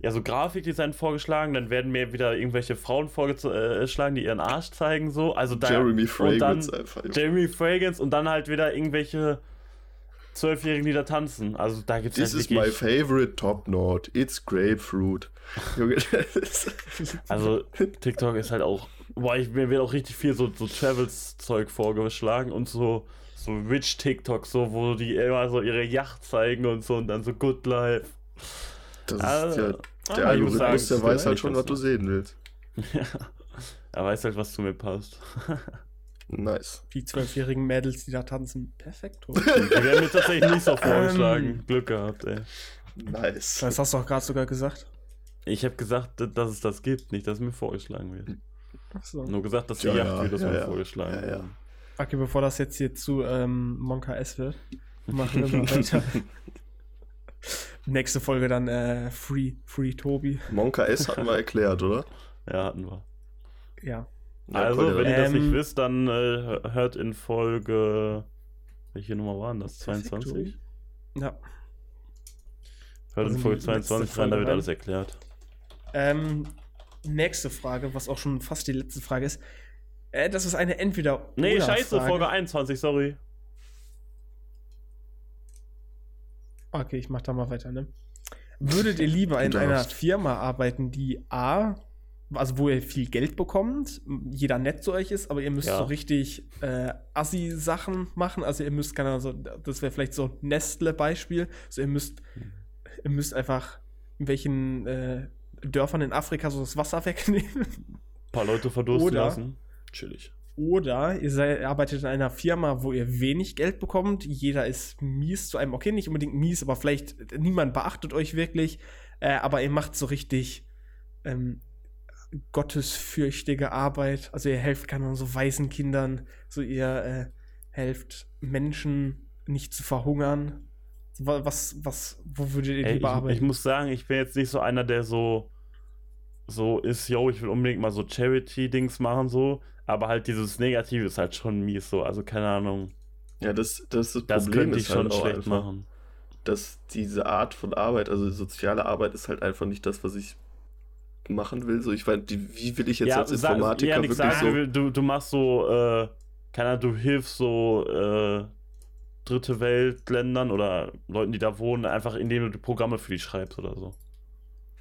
ja, so Grafikdesign vorgeschlagen. Dann werden mir wieder irgendwelche Frauen vorgeschlagen, die ihren Arsch zeigen, so. Also da,
Jeremy
und
Fragrance
dann
einfach. Junge.
Jeremy Fragrance und dann halt wieder irgendwelche Zwölfjährigen, die da tanzen. Also da gibt es
This
halt
is my favorite top note. It's grapefruit. Ist,
Also TikTok ist halt auch, boah, ich, mir wird auch richtig viel so, so Travels-Zeug vorgeschlagen und so, so Rich TikTok, so, wo die immer so ihre Yacht zeigen und so und dann so Good Life.
das ist
Also,
ja, der
muss
Algorithmus, der weiß halt
ist
schon, was du sehen willst.
Ja. Er weiß halt, was zu mir passt.
Nice.
Die zwölfjährigen Mädels, die da tanzen. Perfekt.
Die werden mir tatsächlich nicht so vorgeschlagen.
Ähm.
Glück gehabt, ey.
Nice.
Das hast du auch gerade sogar gesagt.
Ich habe gesagt, dass es das gibt, nicht, dass es mir vorgeschlagen wird.
Achso.
Nur gesagt, dass die
Ja,
Yacht
ja,
wird, dass
ja,
mir
ja.
vorgeschlagen
Ja, ja.
Okay, bevor das jetzt hier zu ähm, Monka S wird, machen wir mal weiter. Nächste Folge dann äh, Free, Free Tobi.
Monka S hatten wir erklärt, oder?
Ja, hatten wir.
Ja.
Ja,
also, wenn ihr das
Ähm,
nicht wisst, dann äh, hört in Folge. Welche Nummer waren das?
Perfekt,
22?
Ja.
Hört in
Also
Folge
die letzte
22 rein, da
Folge
wird alles erklärt.
Ähm, nächste Frage, was auch schon fast die letzte Frage ist. Äh, das ist eine entweder
Nee,
oder
scheiße,
Frage.
Folge 21, sorry.
Okay, ich mach da mal weiter, ne? Würdet ihr lieber in einer. Firma arbeiten, die A, also wo ihr viel Geld bekommt, jeder nett zu euch ist, aber ihr müsst
Ja.
so richtig äh, Assi-Sachen machen, also ihr müsst, keine Ahnung, so, das wäre vielleicht so ein Nestle-Beispiel, so ihr müsst, ihr müsst einfach in welchen äh, Dörfern in Afrika so das Wasser wegnehmen.
Ein paar Leute verdursten
Oder-
lassen. Chillig.
Oder ihr seid, ihr arbeitet in einer Firma, wo ihr wenig Geld bekommt. Jeder ist mies zu einem. Okay, nicht unbedingt mies, aber vielleicht niemand beachtet euch wirklich. Äh, aber ihr macht so richtig ähm, gottesfürchtige Arbeit. Also ihr helft, keine Ahnung, so weißen Kindern. So ihr äh, helft Menschen nicht zu verhungern. Was, was, wo würdet ihr
Ey,
lieber
ich,
arbeiten?
ich muss sagen, ich bin jetzt nicht so einer, der so so ist, yo, ich will unbedingt mal so Charity-Dings machen, so. Aber halt dieses Negative ist halt schon mies, so. Also keine Ahnung.
Ja, das, das, das
Das
Problem
könnte ich
ist
schon
halt auch
schlecht
einfach,
machen.
dass diese Art von Arbeit, also soziale Arbeit, ist halt einfach nicht das, was ich machen will. So, ich meine, wie will ich jetzt als
sag-
Informatiker
ja,
wirklich
sagen,
so.
du, du machst so, äh, keine Ahnung, du hilfst so äh, dritte Weltländern oder Leuten, die da wohnen, einfach indem du Programme für die schreibst oder so.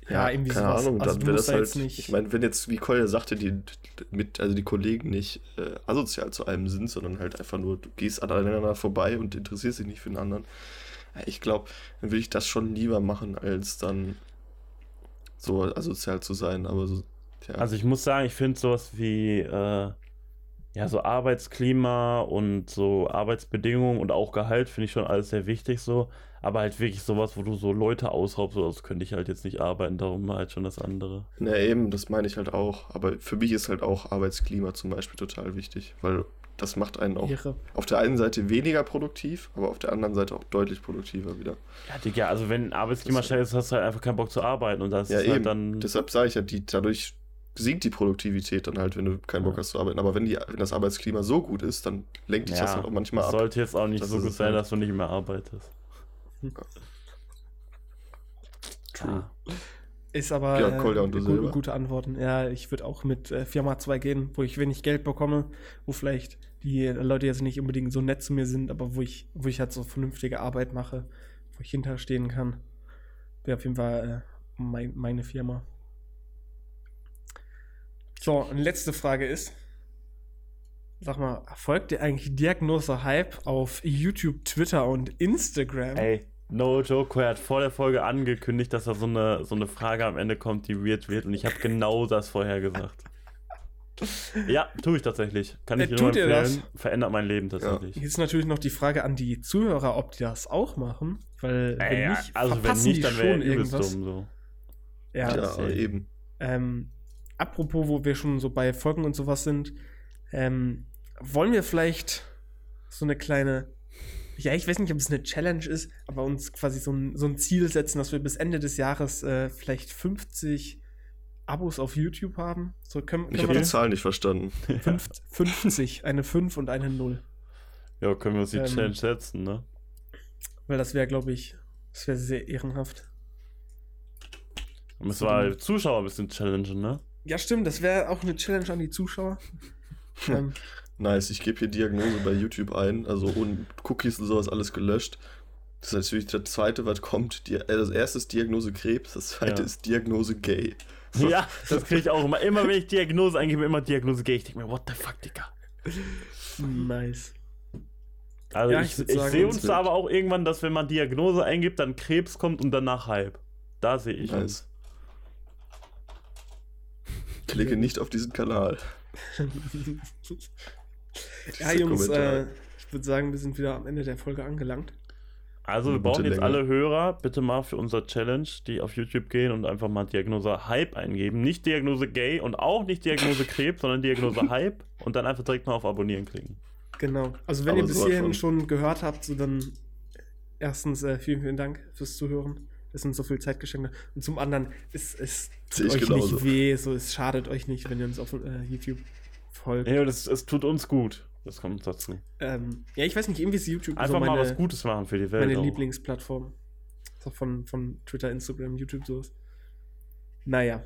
Ja, irgendwie
keine
sowas.
Ahnung,
Also
dann
du
wäre das
da
halt.
jetzt nicht-
Ich meine, wenn jetzt, wie Kolja sagte, die mit, also die Kollegen nicht äh, asozial zu einem sind, sondern halt einfach nur, du gehst aneinander vorbei und interessierst dich nicht für den anderen. Ja, Ich glaube, dann würde ich das schon lieber machen, als dann so asozial zu sein, aber so, ja.
Also ich muss sagen, ich finde sowas wie äh, ja so Arbeitsklima und so Arbeitsbedingungen und auch Gehalt finde ich schon alles sehr wichtig so. Aber halt wirklich sowas, wo du so Leute ausraubst, so, das könnte ich halt jetzt nicht arbeiten, darum halt schon das andere.
Na eben, das meine ich halt auch. Aber für mich ist halt auch Arbeitsklima zum Beispiel total wichtig, weil das macht einen auch
Ihre.
auf der einen Seite weniger produktiv, aber auf der anderen Seite auch deutlich produktiver wieder.
Ja, Digga, also wenn ein Arbeitsklima
Das ist
schlecht ist, hast du halt einfach keinen Bock zu arbeiten und das
Ja,
ist
eben.
halt dann.
Deshalb sage ich ja, die, dadurch sinkt die Produktivität dann halt, wenn du keinen Bock
Ja.
hast zu arbeiten. Aber wenn, die, wenn das Arbeitsklima so gut ist, dann lenkt dich das
ja,
halt auch manchmal
das
ab.
sollte jetzt auch nicht
Das
so gut sein,
halt.
dass du nicht mehr arbeitest.
True.
Ist aber
Ja, Kolja und du
äh,
selber.
gute, gute Antworten. Ja, ich würde auch mit äh, Firma 2 gehen, wo ich wenig Geld bekomme, wo vielleicht die Leute jetzt nicht unbedingt so nett zu mir sind, aber wo ich, wo ich halt so vernünftige Arbeit mache, wo ich hinterstehen kann. Wäre auf jeden Fall äh, mein, meine Firma. So, und letzte Frage ist: Sag mal, folgt dir eigentlich Diagnose Hype auf YouTube, Twitter und Instagram?
Ey, no joke, er hat vor der Folge angekündigt, dass da so eine, so eine Frage am Ende kommt, die weird wird und ich habe genau das vorher gesagt. Ja, tue ich tatsächlich. Kann ich
Äh,
nur empfehlen. Verändert mein Leben tatsächlich.
Jetzt natürlich noch die Frage an die Zuhörer, ob die das auch machen. Weil, wenn nicht,
also wenn
verpassen
nicht,
die
dann wäre
irgendwas.
dumm so.
Ja,
Ja,
das-
eben.
Ähm, apropos, wo wir schon so bei Folgen und sowas sind, ähm, wollen wir vielleicht so eine kleine, ja, ich weiß nicht, ob es eine Challenge ist, aber uns quasi so ein, so ein Ziel setzen, dass wir bis Ende des Jahres äh, vielleicht 50 Abos auf YouTube haben. So können,
Ich
können
habe
wir
die Zahl nicht verstanden.
das? Fünf- 50, eine 5 und eine 0.
Ja, können wir uns die
Ähm,
Challenge setzen, ne?
Weil das wäre, glaube ich, das wäre sehr ehrenhaft.
Müssen wir halt Zuschauer ein bisschen challengen, ne?
Ja, stimmt, das wäre auch eine Challenge an die Zuschauer. ähm,
Nice, ich gebe hier Diagnose bei YouTube ein, also und Cookies und sowas alles gelöscht. Das ist natürlich der zweite, was kommt. Die, äh, das erste ist Diagnose Krebs, das zweite
Ja.
ist Diagnose Gay.
Ja, das kriege ich auch immer. Immer wenn ich Diagnose eingebe, immer Diagnose gehe, ich denke mir, what the fuck, Digga.
nice.
Also
Ja,
ich,
ich
ich, sehe
uns
uns da aber auch irgendwann, dass wenn man Diagnose eingibt, dann Krebs kommt und danach Hype. Da sehe ich uns.
Nice. Klicke nicht auf diesen Kanal.
ja, Jungs, äh, ich würde sagen, wir sind wieder am Ende der Folge angelangt.
Also wir brauchen jetzt
Länge.
alle Hörer bitte mal für unser Challenge, die auf YouTube gehen und einfach mal Diagnose Hype eingeben. Nicht Diagnose Gay und auch nicht Diagnose Krebs, sondern Diagnose Hype und dann einfach direkt mal auf Abonnieren klicken.
Genau. Also wenn
Aber
ihr bis hierhin
von.
schon gehört habt, so dann erstens äh, vielen, vielen Dank fürs Zuhören, dass ihr uns so viel Zeit geschenkt habt. Und zum anderen, es, es tut euch
genauso.
nicht weh, so es schadet euch nicht, wenn ihr uns auf äh, YouTube folgt.
Ja, das, es tut uns gut. Das kommt dazu.
Ähm, ja, ich weiß nicht, irgendwie ist YouTube
Einfach
so
mal
meine,
was Gutes machen für die Welt.
meine
auch.
Lieblingsplattform. So von, von Twitter, Instagram, YouTube so ist. Naja.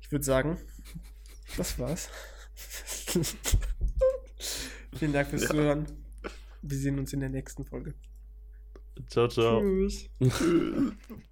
Ich würde sagen, das war's. Vielen Dank fürs
Ja.
Zuhören. Wir sehen uns in der nächsten Folge.
Ciao, ciao.
Tschüss.